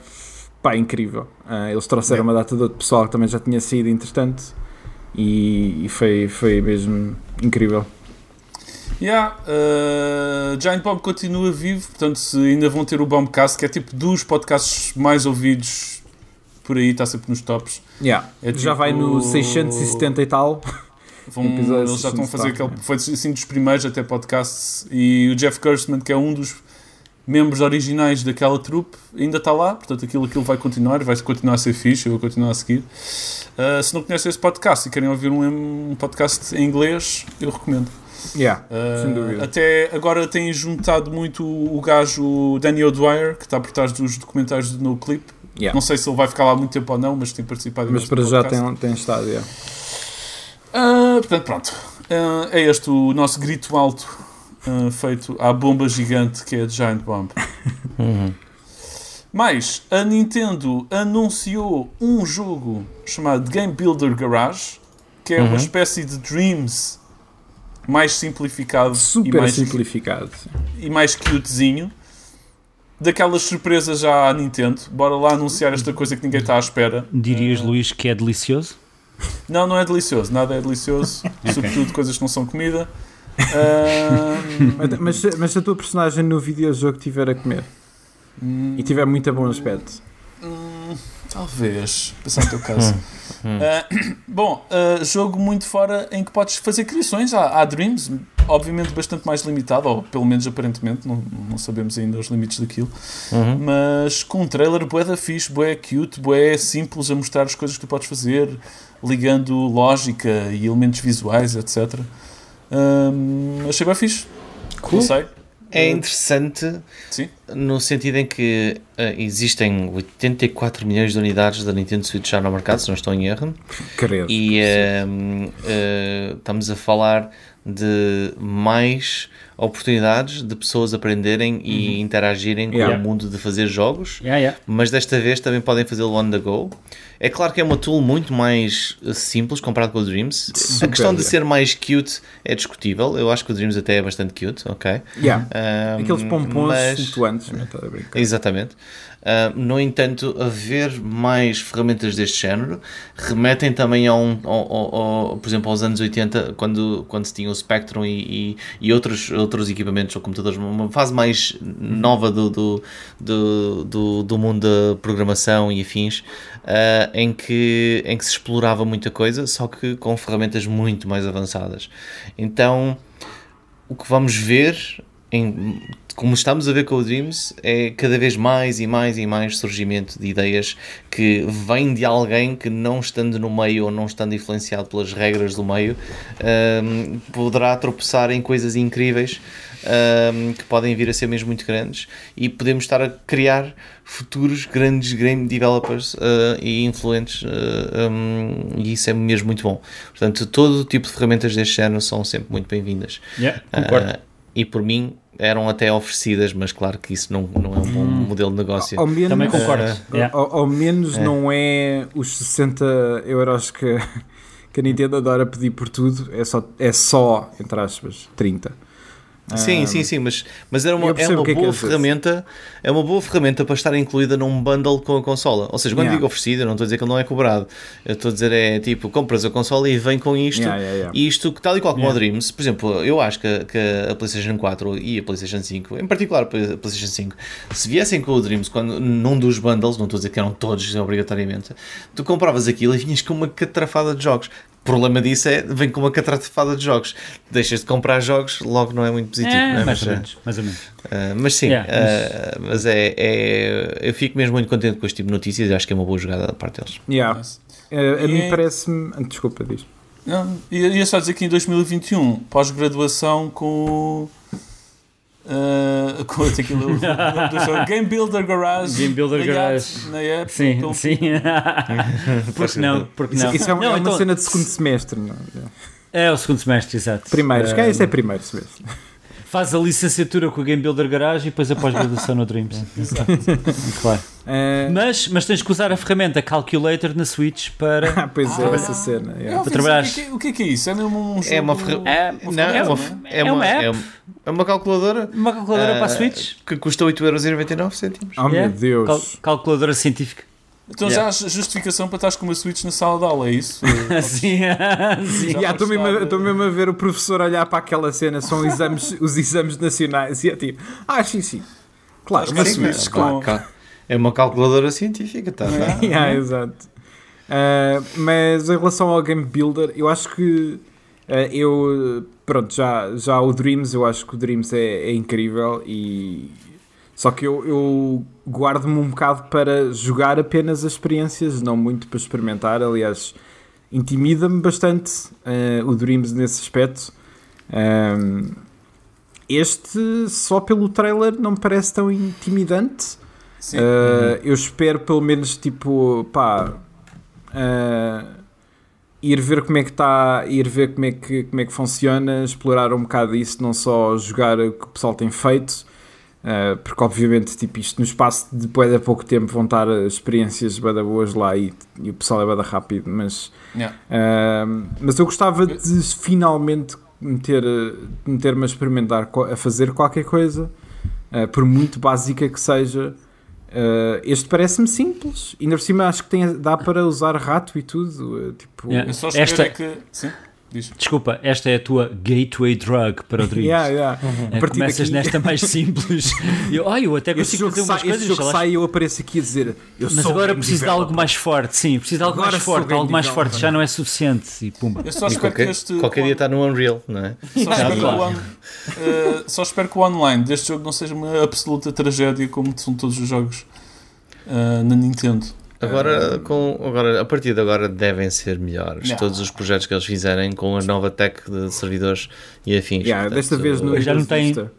pá, incrível. Ah, eles trouxeram uma data de outro pessoal que também já tinha saído entretanto e, e foi, foi mesmo incrível. Yeah, uh, Giant Bomb continua vivo, portanto, se ainda vão ter o Bombcast, que é tipo dos podcasts mais ouvidos por aí, está sempre nos tops. Yeah. É já tipo- vai no 670 e tal. [laughs] [laughs] Vão, eles já estão a fazer 60, aquele. Foi assim dos primeiros até podcasts. E o Jeff Gerstmann, que é um dos membros originais daquela trupe, ainda está lá. Portanto, aquilo, aquilo vai continuar, vai continuar a ser fixe. Eu vou continuar a seguir. Uh, se não conhecem esse podcast e querem ouvir um, um podcast em inglês, eu recomendo. Yeah, Uh, sem dúvida. Até agora têm juntado muito o gajo Danny O'Dwyer, que está por trás dos documentários do No Clip. Yeah. Não sei se ele vai ficar lá muito tempo ou não, mas tem participado Mas para já tem, tem estado. Yeah. Ah, portanto, pronto. É este o nosso grito alto ah, feito à bomba gigante que é a Giant Bomb. [laughs] Mas a Nintendo anunciou um jogo chamado Game Builder Garage, que é uma espécie de Dreams mais simplificado e Super mais, simplificado. e mais cutezinho. Daquelas surpresas já à Nintendo. Bora lá anunciar esta coisa que ninguém está à espera. Dirias, Luís, que é delicioso? Não, não é delicioso, nada é delicioso, [laughs] sobretudo coisas que não são comida. Mas, mas, mas se a tua personagem no videojogo estiver a comer e tiver muito bom aspecto, hum, talvez, pensar no teu caso. Ah, [coughs] bom, ah, jogo muito fora em que podes fazer criações. Há, há Dreams, obviamente bastante mais limitado, ou pelo menos aparentemente, não, não sabemos ainda os limites daquilo. Mas com um trailer bué da fixe, bué cute, bué simples a mostrar as coisas que tu podes fazer, ligando lógica e elementos visuais, etc. Ahm, achei bem fixe. Não sei. É interessante Sim. no sentido em que eh, existem 84 milhões de unidades da Nintendo Switch já no mercado, se não estou em erro, querer. e ehm, eh, estamos a falar de mais oportunidades de pessoas aprenderem e interagirem Yeah. com o mundo de fazer jogos, Yeah, yeah. mas desta vez também podem fazê-lo on the go. É claro que é uma tool muito mais eh, simples comparado com o Dreams. a Super, questão de yeah. ser mais cute é discutível. Eu acho que o Dreams até é bastante cute, ok? Yeah. Ahm, Aqueles pompons mas- flutuantes. a brincar. Exatamente. Ah, no entanto, haver mais ferramentas deste género remetem também a um, ao- ao- ao- por exemplo, aos anos 80, quando, quando se tinha o Spectrum e, e, e outros, outros equipamentos ou computadores, uma fase mais nova do, do, do, do, do mundo da programação e afins, em, que, em que se explorava muita coisa, só que com ferramentas muito mais avançadas. Então, o que vamos ver, em, como estamos a ver com o Dreams, é cada vez mais e mais e mais surgimento de ideias que vêm de alguém que, não estando no meio ou não estando influenciado pelas regras do meio, hum, poderá tropeçar em coisas incríveis. Hum, que podem vir a ser mesmo muito grandes e podemos estar a criar futuros grandes game developers uh, e influentes uh, um, e isso é mesmo muito bom portanto todo o tipo de ferramentas deste género são sempre muito bem-vindas Yeah, concordo. ah, e por mim eram até oferecidas, mas claro que isso não, não é um bom modelo de negócio. Ao menos, Também concordo. Ah, Yeah. ao, ao menos não é os 60 euros que, [laughs] que a Nintendo adora pedir por tudo, é só, é só entre aspas, 30. Sim, sim, sim, mas, mas era uma, é uma que é que boa é ferramenta, é uma boa ferramenta para estar incluída num bundle com a consola. Ou seja, quando Yeah. digo oferecido, eu não estou a dizer que ele não é cobrado. Eu estou a dizer é tipo, compras a consola e vem com isto. Yeah, yeah. E isto, tal e qual como Yeah. o Dreams, por exemplo, eu acho que, a- que a PlayStation 4 e a PlayStation 5, em particular a PlayStation 5, se viessem com o Dreams quando, num dos bundles, não estou a dizer que eram todos obrigatoriamente, tu compravas aquilo e vinhas com uma catrafada de jogos. O problema disso é, vem com uma catrafada de jogos. Deixas de comprar jogos, logo não é muito positivo. É, não é? mais Mas, ou menos, mais ou menos. Uh, mas sim, Yeah, uh, mas é, é- Eu fico mesmo muito contente com este tipo de notícias e acho que é uma boa jogada da parte deles. Yeah. Eh, a E mim é- parece-me. Desculpa, diz. Não, ia, ia só dizer que em 2021, pós-graduação com. Uh, aquilo, do jogo, [laughs] Game Builder Garage. Game Builder Garage. Na Yacht, Sim, pelo- sim. [laughs] porque não? Porque Isso, não? isso é, um- Não, é uma então, cena de segundo semestre. Não? é? É o segundo semestre, exato. Primeiros, que Eh, é, isso é primeiro semestre. Faz a licenciatura com o Game Builder Garage e depois a pós-graduação no Dreams. [laughs] claro. Eh, Mas, mas tens que usar a ferramenta Calculator na Switch para. ah, pois é, Ah. essa cena. Ouvi dizer, trabalhares- O que, é que- o que é que é isso? É mesmo um. É uma ferra- É, uma Não, é uma, ferramenta, é É uma, uma app. é uma, é uma calculadora Uma calculadora para a uh, Switch? que custa 8,99€. Oh Yeah. meu Deus. Cal- calculadora científica. Então já há justificação para estás com uma Switch na sala de aula, é isso? [laughs] Sim, [laughs] sim. Yeah, Estou mesmo, a- estou mesmo a ver o professor olhar para aquela cena, são exames, [laughs] os exames nacionais, e é tipo, ah, sim, sim. Claro, Acho uma é Switch, Switch claro. É uma calculadora científica, tá? Yeah, exato. Uh, mas em relação ao Game Builder, eu acho que uh, eu, pronto, já, já o Dreams, eu acho que o Dreams é, é incrível e só que eu, eu guardo-me um bocado para jogar apenas as experiências, não muito para experimentar. Aliás, intimida-me bastante uh, o Dreams nesse aspecto. Um, este, só pelo trailer, não me parece tão intimidante. Sim. Uh, eu espero pelo menos tipo pá uh, ir ver como é que está ir ver como é que, como é que funciona explorar um bocado isso, não só jogar o que o pessoal tem feito uh, porque obviamente tipo, isto no espaço de depois de pouco tempo vão estar experiências bada boas lá e, e o pessoal é bada rápido mas, Yeah. uh, mas eu gostava de finalmente meter, meter-me a experimentar a fazer qualquer coisa uh, por muito básica que seja Uh, este parece-me simples. E ainda por cima acho que tem, dá para usar rato e tudo. uh, tipo, Yeah. Eu só espero Esta- é que. Sim, diz. Desculpa, esta é a tua gateway drug para o Dreams. yeah, yeah. A partir começas daqui- nesta mais simples. E [laughs] eu, ai, eu até consigo fazer umas coisas. jogo sai e eu apareço aqui a dizer eu Mas sou agora preciso de algo mais forte, sim, preciso de algo Agora mais forte, algo mais forte já não é suficiente e pumba. Eu só E espero qualquer, que este. qualquer dia está no Unreal, não é? Só espero, que claro. o on- eh, só espero que o online deste jogo não seja uma absoluta tragédia como são todos os jogos eh, na Nintendo. Agora, com, agora, a partir de agora devem ser melhores. Yeah. Todos os projetos que eles fizerem com a nova tech de servidores e afins. Yeah, Portanto, desta vez no Já não tem- Vista.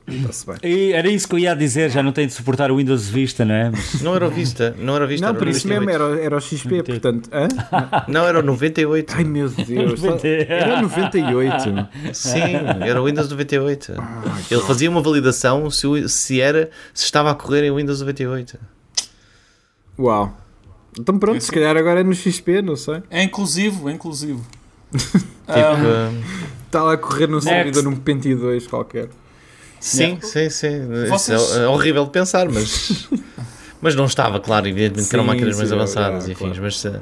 E era isso que eu ia dizer, já não tem de suportar o Windows Vista, não é? Mas- [laughs] Não era o Vista, não era o Vista. Não, era por isso mesmo 98. era, era o XP, 98. portanto. hã? [laughs] Não, era o 98. Ai meu Deus, era 98. Sim, era o Windows 98. Ele fazia uma validação se, se era se estava a correr em Windows 98. Uau. Então pronto, se calhar agora é no XP, não sei. É inclusivo, é inclusivo. [laughs] Tipo, Ah, Está lá a correr no Next. servidor num Penti 2 qualquer. sim, sim, sim. Vocês- Isso é, é horrível de pensar, mas. [laughs] Mas não estava, claro, evidentemente que eram Sim, máquinas mais sim, avançadas, é, enfim, claro. mas eh,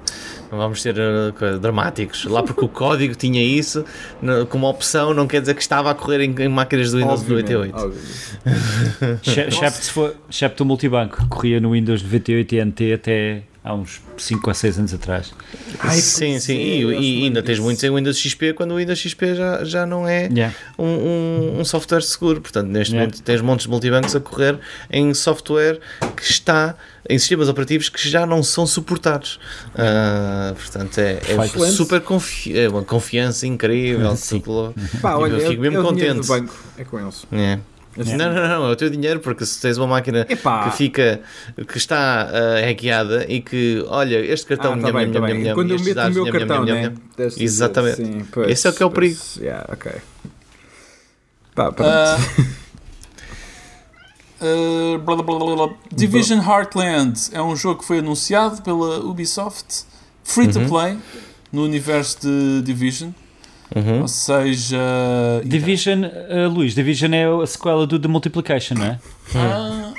não vamos ser eh, dramáticos. Lá porque o código tinha isso no- como opção, não quer dizer que estava a correr em, em máquinas do Windows Obviamente, 98. obviamente. Xe- [laughs] Excepto se for- excepto o multibanco, que corria no Windows 98 e NT até há uns 5 ou 6 anos atrás. Ai, sim, sim, é, e, eu e ainda tens muitos em Windows XP quando o Windows XP já, já não é Yeah. um, um- um software seguro. Portanto, neste Yeah. momento tens montes de multibancos a correr em software que está em sistemas operativos que já não são suportados. Ah, portanto, é, é super confi é uma confiança incrível. [laughs] Tudo- Pá, olha, eu fico mesmo dinheiro contente. do banco, é com eles. É. Assim. Não, não, não, é o teu dinheiro, porque se tens uma máquina Epá. que fica, que está uh, hackeada e que, olha, este cartão, Ah, tá nham, bem, nham, tá nham, Quando eu meto o dados, meu nham, nham, cartão, nham, né? dizer, Exatamente. sim, pois, Esse é o que é o perigo. yeah, ok. Pá, pronto. ah, blá, blá, blá, blá, blá. Division Heartland é um jogo que foi anunciado pela Ubisoft, free to Uhum. play, no universo de Division. Uhum. Ou seja. Division, uh, Luís, Division é a sequela do The Multiplication, não é? Ah,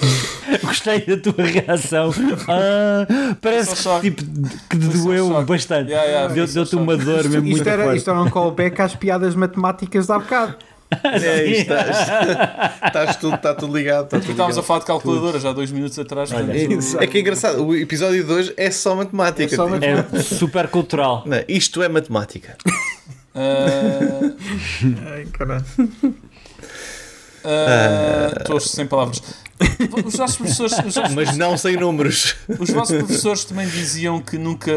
[laughs] Gostei da tua reação. Ah, parece que, tipo, que te doeu bastante. Yeah, yeah, Deu-te uma dor mesmo muito Isto era, forte. isto era um callback às piadas matemáticas de há bocado. [laughs] É, isto está, [laughs] estás tudo, está tudo ligado. Está tudo estávamos a ligado. falar de calculadoras há dois minutos atrás. Olha. portanto, É que é engraçado, o episódio de hoje é só matemática. É só tipo. matemática. É super cultural. Não, isto é matemática. ah, Ai, caralho. ah, Estou sem palavras. Os nossos professores, os nossos, Mas não sem números. os vossos professores também diziam que nunca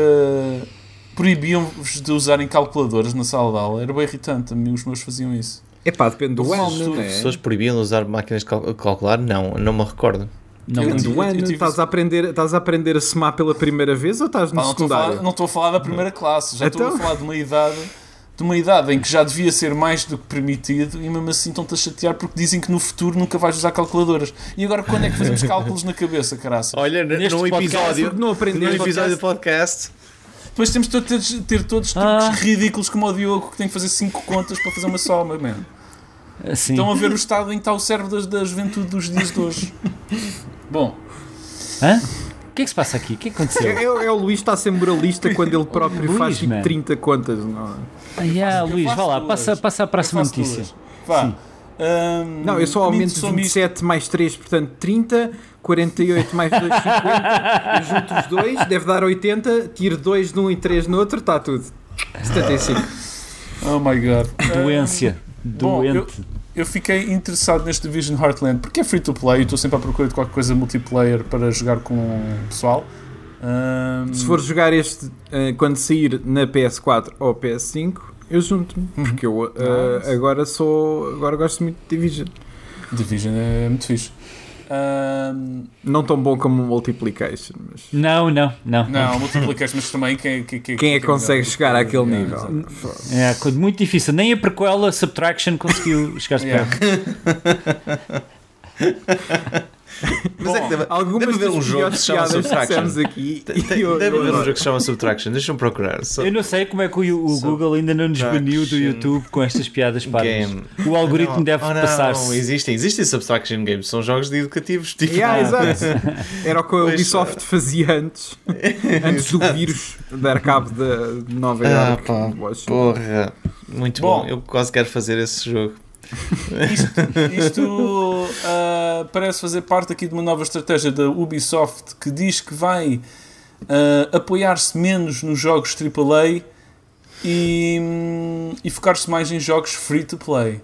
proibiam-vos de usarem calculadoras na sala de aula. Era bem irritante, os meus faziam isso. Epá, depende do ano, As é? pessoas proibiam de usar máquinas de cal- calcular? Não, não me recordo. Não, Eu do ano. Estás a, aprender, estás a aprender a somar pela primeira vez ou estás no Pá, não, estou a secundário? falar, não estou a falar da primeira classe, já estou Então? a falar de uma idade de uma idade em que já devia ser mais do que permitido e mesmo assim estão-te a chatear porque dizem que no futuro nunca vais usar calculadoras. E agora quando é que fazemos [laughs] cálculos na cabeça, caraça? Olha, Neste num podcast, episódio, não num episódio do podcast, Depois temos de ter, ter todos truques Ah. ridículos como o Diogo que tem que fazer 5 contas para fazer uma soma, man. Assim. Estão a ver o estado em que está o cérebro das- da juventude dos dias de hoje. Bom, Hã? O que é que se passa aqui? O que é que aconteceu? É, é- é o Luís está a ser moralista quando ele próprio Luís, faz tipo man. 30 contas. Não, é? Ah, yeah, Eu Luís, vá lá, passa, passa à próxima notícia. Vá. Ahm, não eu só aumento mito sou misto. 27 mais 3, portanto 30, 48 mais 2, 50. Eu junto os dois, deve dar 80, tiro 2 num e 3 no outro, está tudo. 75. Oh my god. Doência. Bom, Doente. Eu fiquei interessado neste Division Heartland porque é free to play e estou sempre à procura de qualquer coisa multiplayer para jogar com o pessoal. Ahm, Se for jogar este eh, quando sair na PS4 ou PS5, eu junto-me. Uhum. Porque eu Nice. agora sou. Agora gosto muito de Division. Division é muito fixe. Ahm, Não tão bom como o Multiplication, mas. Não, não, não. não, multiplication, mas também quem, quem, quem, Quem é que consegue melhor? chegar àquele Yeah, nível? É muito difícil. Nem a prequela Subtraction conseguiu chegar-se Yeah. [laughs] [laughs] Mas é que deve, Algumas deve haver um jogo que se chama piadas que Subtraction. aqui. Tem- tem- eu- deve eu haver um jogo que se chama Subtraction. Deixa-me procurar. Sub- Eu não sei como é que o, o Google ainda não nos baniu do YouTube com estas piadas parvas. Game. O algoritmo Não, deve oh, não, passar-se. Existem, existem Subtraction Games. São jogos de educativos. Tipo, Yeah, exato. [laughs] Era o que a Pois, Ubisoft fazia antes, [laughs] antes do vírus dar cabo de de Nova Ah, York. pá, Washington. Porra, muito Bom. bom. Eu quase quero fazer esse jogo. Isto ah, parece fazer parte aqui de uma nova estratégia da Ubisoft que diz que vai ah, apoiar-se menos nos jogos AAA e, hum, e focar-se mais em jogos free to play.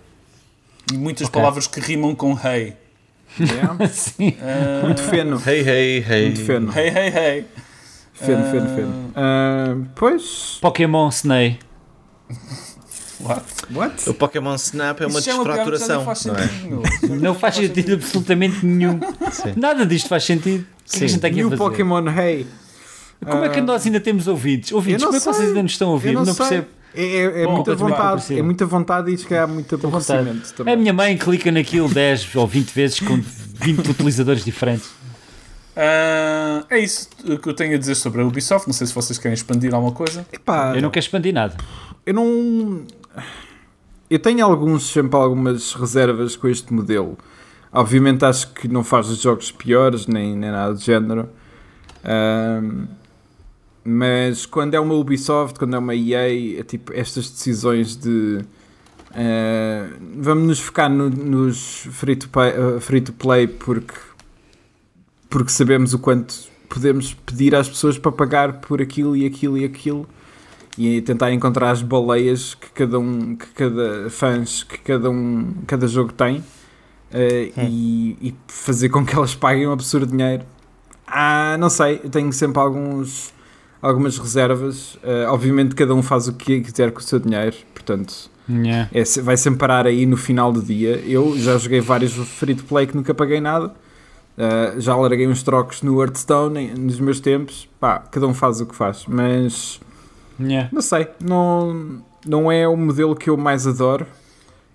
E muitas Ok. palavras que rimam com hey. Yeah. [laughs] Sim. Ah, Muito feno. Hey, hey, hey. Muito feno. Hey, hey, hey. Feno, feno, feno. Pois. Pokémon Snake. What? What? O Pokémon Snap é uma Isso é que desfraturação. faz não é? sentido, meu. Já Não faz sentido absolutamente nenhum. Sim. Nada disto faz sentido. O que é que a Sim. gente está aqui E a fazer? Pokémon Hey? Como é que Ah, nós ainda temos ouvidos? Ouvidos, como é que vocês ainda nos estão a ouvir? Eu Não, não, sei. percebo. É, é, é Bom, muita também vontade. É muita vontade e se calhar muito Estou à vontade. aborrecimento também. A minha mãe clica naquilo [laughs] 10 ou 20 vezes com 20 utilizadores diferentes. Ah, é isso que eu tenho a dizer sobre a Ubisoft. Não sei se vocês querem expandir alguma coisa. Epá, Eu não quero expandir nada. eu não. Eu tenho alguns, sempre algumas reservas com este modelo. Obviamente acho que não faz os jogos piores, nem, nem nada do género. Ahm, mas quando é uma Ubisoft, quando é uma EA, é tipo estas decisões de ah, vamos nos focar no- nos free to, pay, ah, free to play porque, porque sabemos o quanto podemos pedir às pessoas para pagar por aquilo e aquilo e aquilo e tentar encontrar as baleias que cada um, que cada fãs, que cada um, cada jogo tem eh, e, e fazer com que elas paguem um absurdo dinheiro. Ah, não sei, eu tenho sempre alguns, algumas reservas. Eh, obviamente cada um faz o que quiser com o seu dinheiro, portanto Yeah. é, vai sempre parar aí no final do dia. Eu já joguei vários free to play que nunca paguei nada. Uh, já larguei uns trocos no Hearthstone nos meus tempos. Pá, cada um faz o que faz, mas Yeah. não sei, não, não é o modelo que eu mais adoro.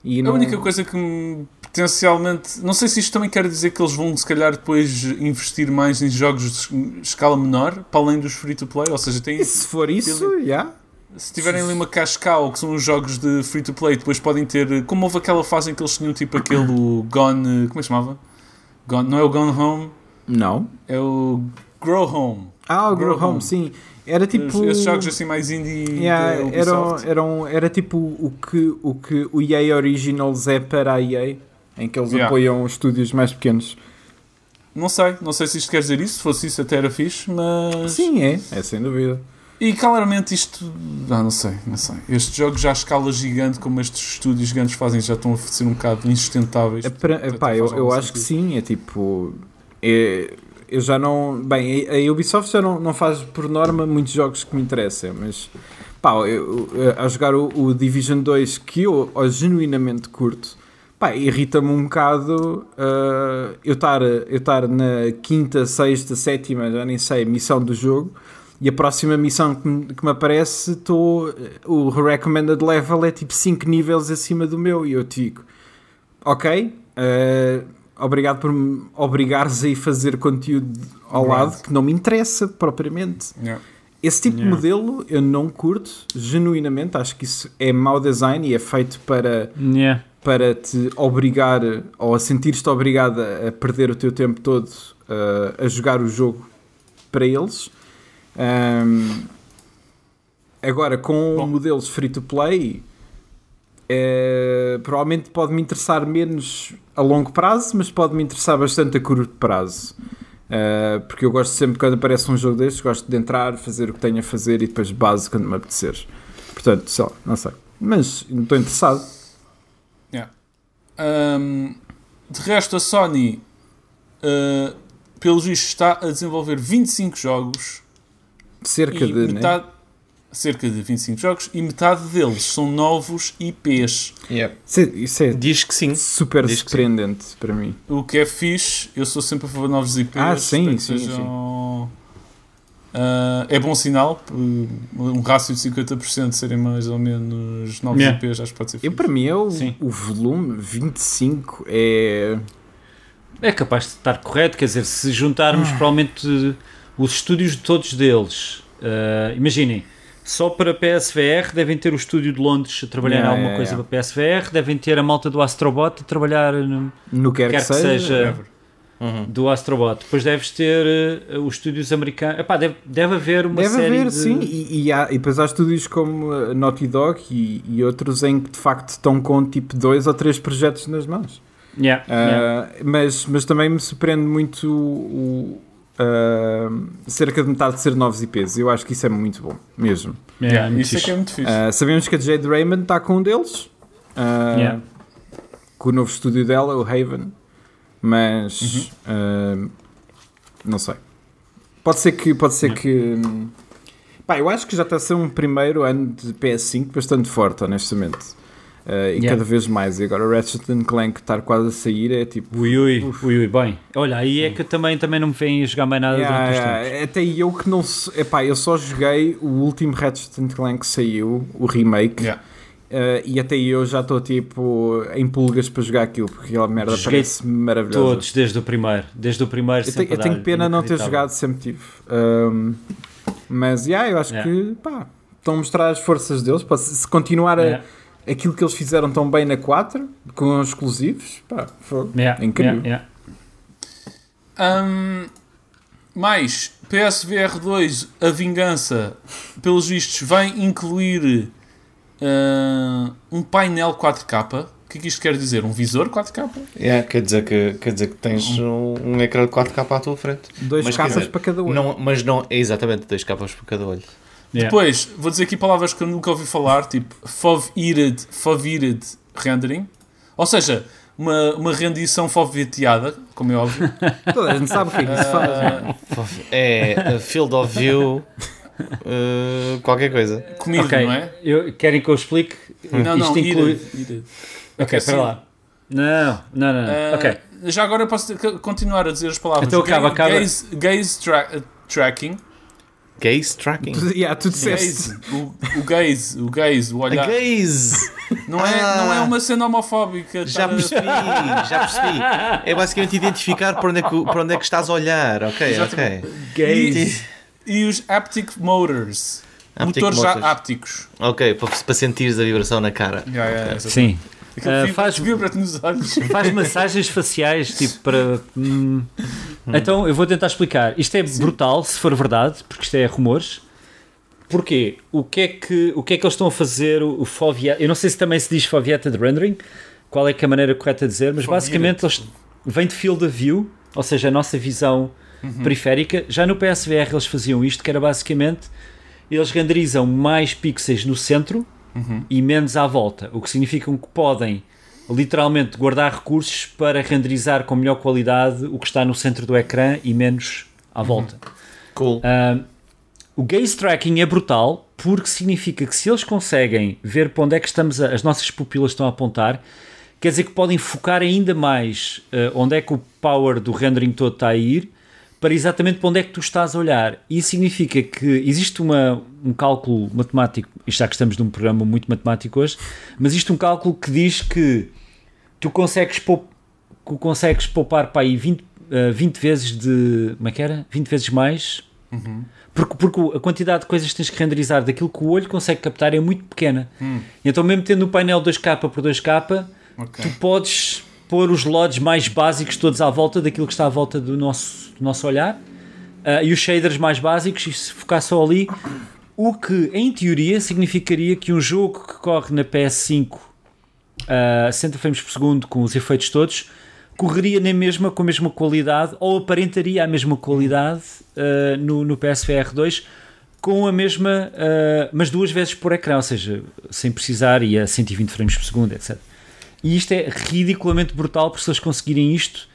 E A não... única coisa que me, potencialmente. Não sei se isto também quer dizer que eles vão, se calhar, depois investir mais em jogos de escala menor, para além dos free to play. Ou seja, tem, E se for isso, já. se tiverem ali uma cascal, que são os jogos de free to play, depois podem ter. Como houve aquela fase em que eles tinham tipo aquele Gone. Como é que se chamava? Gone, não é o Gone Home, Não. é o Grow Home. Ah, o Grow Grow Home, Home. sim. Era tipo. Esses jogos assim mais indie. Yeah, eram, eram, era tipo o que, o que o EA Originals é para a EA, em que eles Yeah. apoiam estúdios mais pequenos. Não sei, não sei se isto quer dizer isso. Se fosse isso, até era fixe, mas. Sim, é, é sem dúvida. E claramente isto. Ah, não sei, não sei. Estes jogos já à escala gigante, como estes estúdios gigantes fazem, já estão a ser um bocado insustentáveis. É epá, faz eu, eu acho que sim, é tipo. é- eu já não. Bem, a Ubisoft já não, não faz por norma muitos jogos que me interessem, mas. Pá, eu, eu- a jogar o, o Division 2 que eu, ó, genuinamente curto, pá, irrita-me um bocado ah, eu estar eu na quinta, sexta, sétima, já nem sei, missão do jogo. E a próxima missão que me, que me aparece, estou. O recommended level é tipo 5 níveis acima do meu. E eu te digo: Ok, eh, obrigado por me obrigares a ir fazer conteúdo ao lado que não me interessa propriamente. Yeah. Esse tipo Yeah. de modelo eu não curto, genuinamente. Acho que isso é mau design e é feito para, Yeah. para te obrigar ou a sentir-te obrigado a perder o teu tempo todo eh, a jogar o jogo para eles. Ahm, agora, com modelos free to play, eh, provavelmente pode me interessar menos a longo prazo, mas pode me interessar bastante a curto prazo. Eh, porque eu gosto sempre, quando aparece um jogo destes, gosto de entrar, fazer o que tenho a fazer e depois base quando me apetecer. Portanto, sei lá, não sei. Mas não estou interessado. Yeah. Ahm, de resto, a Sony, uh, pelos vistos, está a desenvolver 25 jogos Cerca de. né? Cerca de 25 jogos e metade deles são novos IPs. Yep. Isso é, Diz que sim. super Diz que sim. surpreendente para mim. O que é fixe, eu sou sempre a favor de novos IPs. Ah, sim, para que sim, sejam- Ah, é bom sinal, um rácio de 50% serem mais ou menos novos Yeah. IPs, acho que pode ser Eu, fixe. para mim, é o, Sim. o volume 25 é. É capaz de estar correto, quer dizer, se juntarmos provavelmente eh, os estúdios de todos deles, eh, imaginem, só para PSVR devem ter o estúdio de Londres a trabalhar Yeah, em alguma yeah, coisa yeah. para PSVR, devem ter a malta do Astrobot a trabalhar no, No quer, quer que seja, Whatever. do Astrobot. Depois deves ter eh, os estúdios americanos. Epá, deve, deve haver uma Deve série haver, de... sim. E, e, há, e depois há estúdios como a Naughty Dog e, e outros em que de facto estão com tipo dois ou três projetos nas mãos. Yeah, yeah. Ah, mas, mas também me surpreende muito o, ah, cerca de metade de ser novos IPs. Eu acho que isso é muito bom, mesmo. Yeah, Yeah, muito isso é que é muito fixe. Ah, sabemos que a Jade Raymond está com um deles, ah, Yeah. com o novo estúdio dela, o Haven, mas ah, não sei. Pode ser que. Pode ser Yeah. que hum, pá, eu acho que já está a ser um primeiro ano de PS5 bastante forte, honestamente. Ah, e Yeah. cada vez mais. E agora o Ratchet Clank estar quase a sair é tipo. Ui, ui, ui, ui, bem. Olha, aí é que também, também não me vêm a jogar mais nada Yeah, durante os yeah, tempos. Até eu que não. se- Epá, eu só joguei o último Ratchet Clank que saiu, o remake. Yeah. Uh, e até eu já estou tipo em pulgas para jogar aquilo porque aquela merda Joguei parece maravilhosa. Todos, desde o primeiro. Desde o primeiro Eu, tenho, eu tenho pena não ter jogado, sempre tive. Um, mas yeah, eu acho Yeah. que pá, estão a mostrar as forças deles. Pá, se continuar a- Yeah, aquilo que eles fizeram tão bem na 4 com os exclusivos, pá, fogo. yeah, incrível. yeah, yeah. Hum, mais, PSVR 2, a vingança, pelos vistos, vai incluir hum, um painel 4K. O que é que isto quer dizer? Um visor 4K? Yeah, quer, dizer que, quer dizer que tens um, um ecrã de 4K à tua frente. Dois Mas dizer, para cada um. Não, mas não é exatamente dois capas por cada olho. Yeah. Depois, vou dizer aqui palavras que eu nunca ouvi falar, tipo foveated, foveated rendering. Ou seja, uma, uma rendição foveteada, como é óbvio. [laughs] Toda a gente sabe o que é que isso faz. Ah, É a field of view, uh, qualquer coisa. comido, ok, não é? eu, querem que eu explique? Não, Isto não, inclui... Ok, sim. para lá. Não, não, não. não. Ah, ok. Já agora eu posso continuar a dizer as palavras. Então acaba, acaba. Gaze, gaze tra- tracking. Gaze tracking? Tu, yeah, tu disseste. gaze, o, o gaze, o gaze, o A olhar. gaze! Não é, Ah. não é uma cena homofóbica. Já a- percebi, já percebi. É basicamente identificar para onde é que, para onde é que estás a olhar. Ok, Exatamente. ok. Gays. E os haptic motors. Haptic motores já motors. ápticos. Ok, para, para sentires a vibração na cara. Yeah, yeah, exatamente. Sim. Vibra- faz- vibra-te nos olhos. [laughs] Faz massagens faciais, tipo, para. hum. Então, eu vou tentar explicar. Isto é brutal, se for verdade, porque isto é rumores. Porquê? O que é que, o que, é que eles estão a fazer? O, o Eu não sei se também se diz foveated rendering, qual é é a maneira correta de dizer, mas basicamente eles vêm de field of view, ou seja, a nossa visão periférica. Já no PSVR eles faziam isto, que era basicamente eles renderizam mais pixels no centro e menos à volta, o que significa que podem literalmente guardar recursos para renderizar com melhor qualidade o que está no centro do ecrã e menos à volta. Cool. Ah, o gaze tracking é brutal porque significa que se eles conseguem ver para onde é que estamos a- as nossas pupilas estão a apontar, quer dizer que podem focar ainda mais ah, onde é que o power do rendering todo está a ir para exatamente para onde é que tu estás a olhar. Isso significa que existe uma, um cálculo matemático, já que estamos num programa muito matemático hoje, mas existe um cálculo que diz que tu consegues, pou- que consegues poupar para aí 20, ah, 20 vezes de. Como é que era? 20 vezes mais. Porque, porque a quantidade de coisas que tens que renderizar daquilo que o olho consegue captar é muito pequena. Então, mesmo tendo o painel 2K por 2K, Ok. tu podes pôr os LODs mais básicos todos à volta daquilo que está à volta do nosso, do nosso olhar ah, e os shaders mais básicos, e se focar só ali, o que em teoria significaria que um jogo que corre na PS5 a 60 frames por segundo com os efeitos todos correria na mesma com a mesma qualidade ou aparentaria a mesma qualidade ah, no, no PSVR 2 com a mesma, ah, mas duas vezes por ecrã, ou seja, sem precisar e a 120 frames por segundo, etc. E isto é ridiculamente brutal, porque se eles conseguirem isto,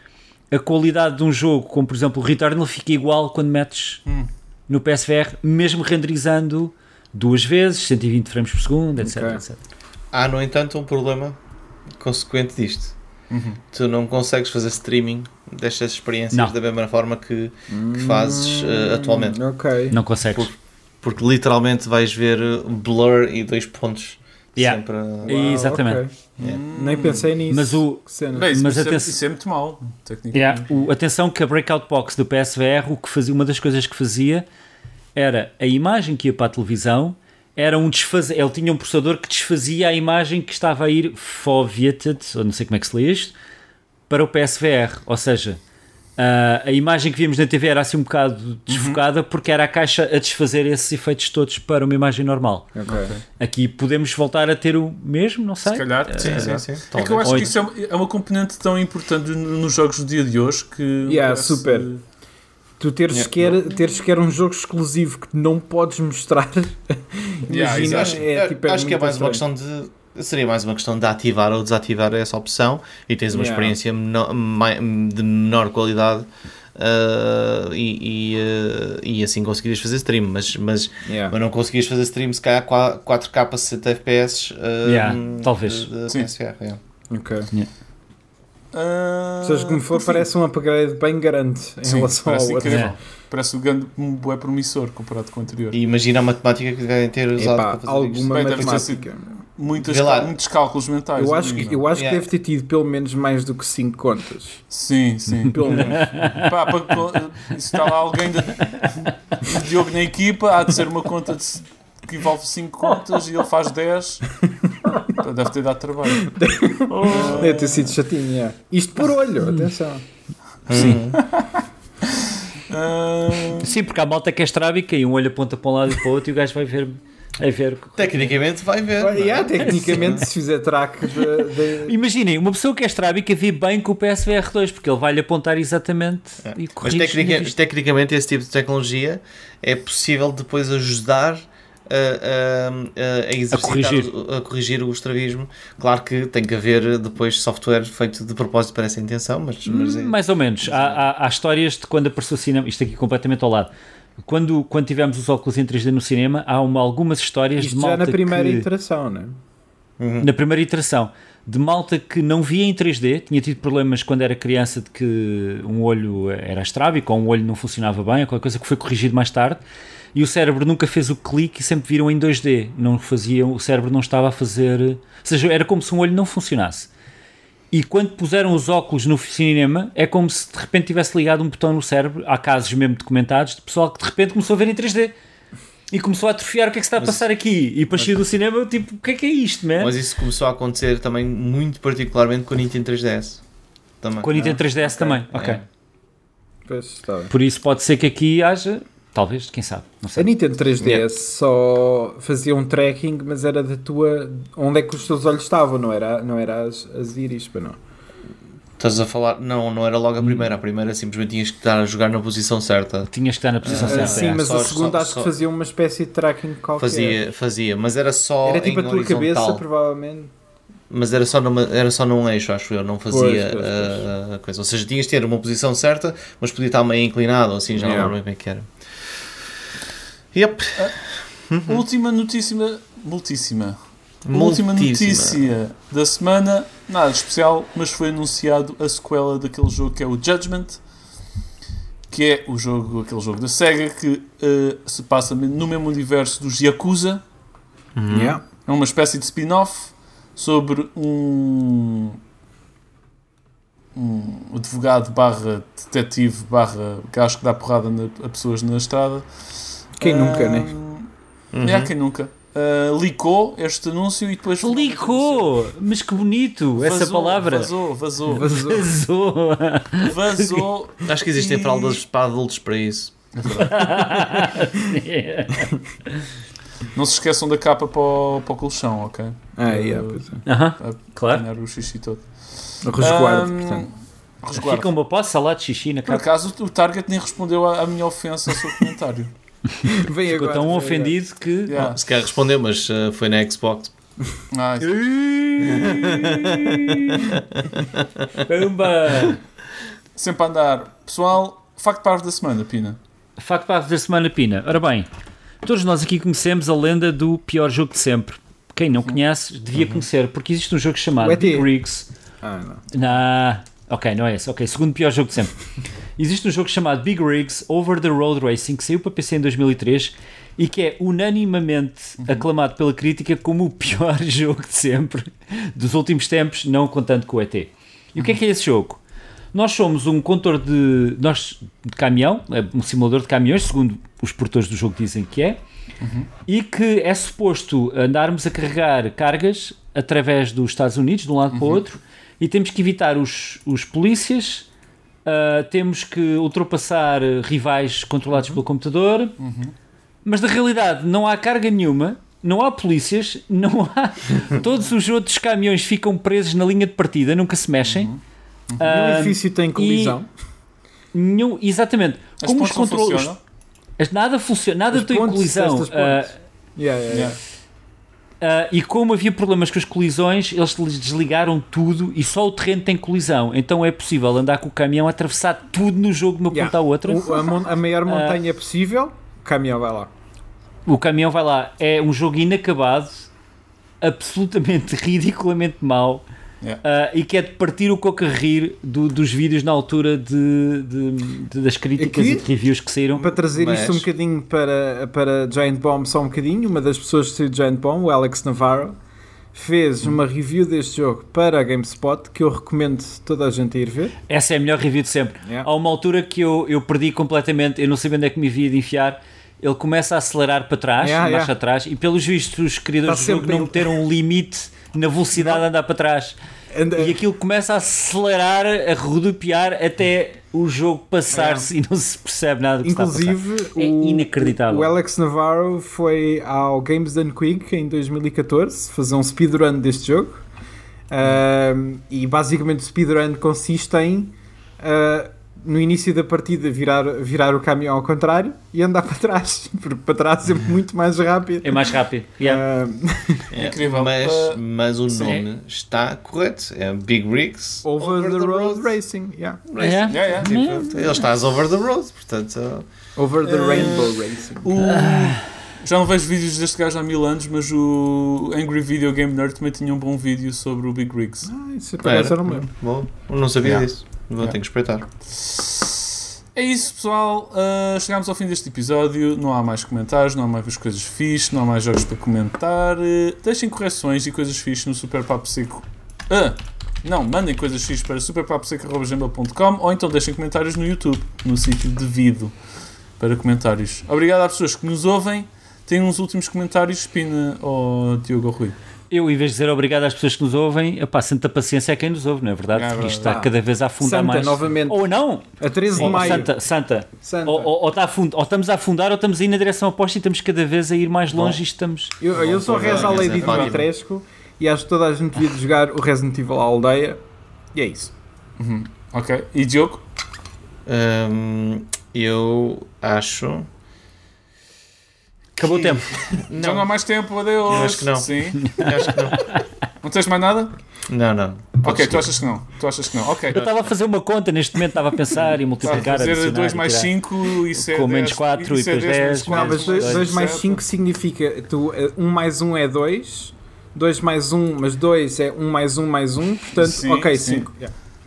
a qualidade de um jogo, como por exemplo o Returnal, fica igual quando metes no PSVR, mesmo renderizando duas vezes, 120 frames por segundo, etc. Ok. etc. Há, no entanto, um problema consequente disto. Tu não consegues fazer streaming destas experiências Não. da mesma forma que, que fazes eh, atualmente. Ok. Não consegues. Por- Porque literalmente vais ver blur e dois pontos Yeah. sempre. Uau, Exatamente. ok. Yeah. Nem pensei nisso. Mas o-. Bem, isso, Mas isso, é, atenção- isso é muito mal, tecnicamente. Yeah, o- atenção que a Breakout Box do PSVR, o que fazia, uma das coisas que fazia era a imagem que ia para a televisão era um desfazer. Ele tinha um processador que desfazia a imagem que estava a ir foveated, ou não sei como é que se lê isto, para o PSVR. Ou seja, ah, a imagem que víamos na TV era assim um bocado desfocada porque era a caixa a desfazer esses efeitos todos para uma imagem normal. Ok. Aqui podemos voltar a ter o mesmo, não sei. Se calhar, Sim, se sim, sim. É que eu acho Ou que isso é uma, é uma componente tão importante no- nos jogos do dia de hoje que. Yeah, parece- super. Tu teres, Yeah. sequer, teres sequer um jogo exclusivo que não podes mostrar. [laughs] Yeah, Imagina, exato. Acho, é, tipo, é acho que é mais uma estranho. questão de. Seria mais uma questão de ativar ou desativar essa opção e tens uma Yeah. experiência menor- de menor qualidade ah, e, e, ah, e assim conseguirias fazer stream, mas, mas, Yeah. mas não conseguirias fazer stream se calhar 4K 60 FPS ah, Yeah, talvez. de- de Sim. PSVR, yeah. Ok. Ah, Seja como for, parece um upgrade bem grande em sim, relação ao parece outro. É. Parece o grande um bué promissor comparado com o anterior. E imagina a matemática que devem ter usado Epá, para fazer alguma isto. Bem, matemática. Muitas muitos cálculos mentais. Eu acho ali, que, eu acho que Yeah. deve ter tido pelo menos mais do que 5 contas. Sim, sim. [laughs] Pelo menos. Pá, para, co- se está lá alguém de, de Diogo na equipa, há de ser uma conta de, que envolve 5 contas e ele faz 10. Pá, Deve ter dado trabalho. [laughs] Deve ter sido chatinho, yeah. Isto por olho, atenção. Sim. [laughs] Ah, Sim, porque há malta que é estrábica e um olho aponta para um lado e para o outro e o gajo vai ver. Vai ver. Tecnicamente vai ver. é? Yeah, tecnicamente, [laughs] se fizer track de, de- Imaginem, uma pessoa que é estrábica vê bem com o PSVR 2 porque ele vai-lhe apontar exatamente e É. Mas tecnica- na vista. tecnicamente esse tipo de tecnologia é possível depois ajudar a, a, a, exercitar corrigir. o- a corrigir o estrabismo. Claro que tem que haver depois software feito de propósito para essa intenção, mas, mas é- Mais ou menos. Há, há, há histórias de quando apareceu o cinema, isto aqui completamente ao lado. Quando, quando tivemos os óculos em 3D no cinema, há uma, algumas histórias Isto de já malta na primeira que... iteração, né? na primeira iteração, de malta que não via em 3D, tinha tido problemas quando era criança de que um olho era estrábico ou um olho não funcionava bem, ou qualquer coisa que foi corrigido mais tarde, e o cérebro nunca fez o clique e sempre viram em 2D, não faziam, o cérebro não estava a fazer, ou seja, era como se um olho não funcionasse. E quando puseram os óculos no cinema, é como se de repente tivesse ligado um botão no cérebro. Há casos mesmo documentados de pessoal que de repente começou a ver em 3D e começou a atrofiar o que é que se está a passar aqui. E para sair do cinema, tipo, o que é que é isto, man? Mas isso começou a acontecer também muito particularmente com a Nintendo 3DS. Também. Com a Nintendo 3DS também, ok. É. Por isso pode ser que aqui haja, talvez, quem sabe, não A sei. Nintendo 3DS só fazia um tracking, mas era da tua. onde é que os teus olhos estavam, não era, não era as, as íris, para não. Estás a falar. Não, não era logo a primeira. A primeira simplesmente tinhas que estar a jogar na posição certa. Tinhas que estar na posição Ah, certa. sim, é. mas Só- a segunda só- acho só- que fazia uma espécie de tracking qualquer. Fazia, fazia, mas era só. Era tipo em a tua cabeça, horizontal. provavelmente. Mas era só, numa, era só num eixo, acho eu, não fazia Pois, pois, pois. uh, a coisa. Ou seja, tinhas de ter uma posição certa, mas podia estar meio inclinado, ou assim, já Yeah. não lembro bem como é que era. Yep. Última notícia. Multíssima. Multíssima. Última notícia da semana, nada de especial, mas foi anunciado a sequela daquele jogo que é o Judgment, que é o jogo, aquele jogo da SEGA que eh, se passa no mesmo universo dos Yakuza. Yeah. É uma espécie de spin-off sobre um, um advogado barra detetive barra gajo que dá porrada na- a pessoas na estrada. Quem nunca, né? É, quem nunca. Ah, licou este anúncio e depois... Licou! Mas que bonito essa Vazou, palavra. Vazou, vazou, Vazou. Vazou. vazou. [laughs] Acho que existem E- fraldas para adultos para isso. [laughs] Não se esqueçam da capa para o, para o colchão, ok? Ah, yeah, pois é. Aham, Para claro. o xixi todo. Resguardo, Ahm, portanto. resguardo. Fica uma posse, salada de xixi na Por capa. acaso o Target nem respondeu à, à minha ofensa ao seu comentário. [laughs] Vem Ficou agora, tão ofendido que. Yeah. Se calhar respondeu, mas uh, foi na Xbox. Ah, isso. [laughs] Pumba! Sempre a andar. Pessoal, facto parvo da semana, Pina. Facto para da semana Pina. Ora bem, todos nós aqui conhecemos a lenda do pior jogo de sempre. Quem não conhece devia conhecer, porque existe um jogo chamado. Big Rigs. agora. Ah, não. Na... Ok, não é esse. Ok, segundo pior jogo de sempre. Existe um jogo chamado Big Rigs Over the Road Racing que saiu para PC em 2003 e que é unanimamente aclamado pela crítica como o pior [laughs] jogo de sempre dos últimos tempos, não contando com o ET. E o que é que é esse jogo? Nós somos um condutor de, nós, de caminhão, é um simulador de caminhões, segundo os portadores do jogo dizem que é, e que é suposto andarmos a carregar cargas através dos Estados Unidos, de um lado para o outro, e temos que evitar os, os polícias, ah, temos que ultrapassar rivais controlados pelo computador, mas na realidade não há carga nenhuma, não há polícias, [laughs] não há. Todos os outros caminhões ficam presos na linha de partida, nunca se mexem. E o Ah, edifício tem colisão. nenhum, exatamente. As Como os controles. Nada funciona, nada tem colisão. pontes. Yeah, yeah, yeah. Ah, e como havia problemas com as colisões, eles desligaram tudo e só o terreno tem colisão. Então é possível andar com o caminhão atravessar tudo no jogo de uma Yeah. ponta à outra. O- a, a Ah. maior montanha possível, o caminhão vai lá. O caminhão vai lá. É um jogo inacabado, absolutamente [laughs] ridiculamente mau. Yeah. ah, e que é de partir o coco a rir do- dos vídeos na altura de, de- de- das críticas Aqui? e de reviews que saíram. Para trazer Mas- isto um bocadinho para, para Giant Bomb, só um bocadinho, uma das pessoas que saiu de Giant Bomb, o Alex Navarro, fez uma review deste jogo para a GameSpot que eu recomendo toda a gente ir ver. Essa é a melhor review de sempre. Yeah. Há uma altura que eu, eu perdi completamente, eu não sabia onde é que me havia de enfiar. Ele começa a acelerar para trás, Yeah, marcha yeah. atrás, e pelos vistos os criadores Está do jogo não meteram um limite na velocidade de andar para trás. Anda- E aquilo começa a acelerar, a rodopiar até o jogo passar-se e não se percebe nada do que Inclusive, está a. É o, inacreditável. o Alex Navarro foi ao Games Done Quick em 2014 fazer um speedrun deste jogo. Ahm, e basicamente o speedrun consiste em ah, no início da partida virar, virar o caminhão ao contrário e andar [laughs] para trás, porque para trás é muito mais rápido. É mais rápido. Yeah. Ahm, É, Incrível. Mas, Uh, mas o sim. nome está correto. É Big Rigs over, the, road, racing, yeah. Racing. Yeah. Yeah, yeah. Tipo, ele está over the road, portanto. over the Ah. rainbow racing. O, Já não vejo vídeos deste gajo há mil anos, mas o Angry Video Game Nerd também tinha um bom vídeo sobre o Big Rigs. Ah, isso por acaso eu não me lembro. Bom, não sabia Yeah. disso. Vou ter que espreitar. É isso, pessoal. Uh, chegámos ao fim deste episódio. Não há mais comentários, não há mais coisas fixes, não há mais jogos para comentar. Uh, deixem correções e coisas fixes no Super Papo Seco. Ah, não, mandem coisas fixes para superpaposeco.gmail.com ou então deixem comentários no YouTube, no sítio devido para comentários. Obrigado às pessoas que nos ouvem. Tem uns últimos comentários, Pina ou Diogo Rui. Eu, em vez de dizer obrigado às pessoas que nos ouvem, epá, santa paciência é quem nos ouve, não é verdade? É verdade. isto está Ah. cada vez a afundar Santa, mais. novamente. Ou não! A 13 de Ou, maio. Santa, Santa. Santa. Ou, ou- ou está a fund- ou estamos a afundar ou estamos a ir na direção oposta e estamos cada vez a ir mais longe Bom. e estamos. Eu, eu sou Bom, rezo à bom, Lady bom. Dimitrescu e acho que toda a gente devia de jogar o Resident Evil à aldeia. E é isso. Ok. E Diogo? Hum, eu acho. Acabou o tempo. Já não há mais tempo, adeus. Eu acho que não. Sim. [laughs] Acho que não. Não tens mais nada? Não, não. Ok, tu achas que não. Tu achas que não. Ok. Eu estava a fazer uma conta neste momento, estava a pensar e multiplicar. fazer adicionar, 2 mais tirar. 5 isso é Com menos 10, quatro e isso é depois 10, mais Não, mas 2 dois, mais sete. 5 significa tu, 1 mais 1 é 2, 2 mais 1 mais 2 é 1 mais 1 mais 1, portanto, Sim, ok, sim. 5.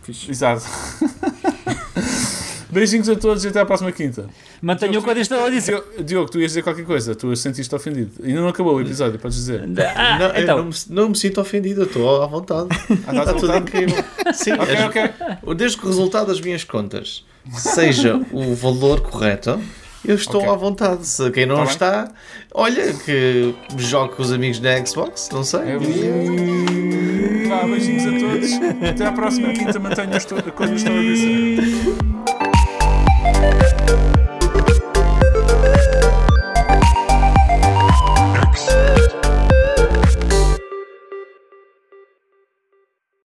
Fixe. Exato. [laughs] Beijinhos a todos e até à próxima quinta. Mantenham o que eu estava a dizer. Diogo, tu ias dizer qualquer coisa, tu sentiste ofendido. Ainda não acabou o episódio, podes dizer. Ah, não, então, não, me, não me sinto ofendido, eu estou à vontade. Ah, Está tudo incrível. Sim, Ok, as- ok. desde que o resultado das minhas contas seja o valor correto, eu estou Ok. à vontade. Se quem não Tá bem. está, olha, que jogue com os amigos da Xbox, não sei. É Vá, beijinhos a todos. Até à próxima quinta. Mantenham as to- a coisa que estão a dizer.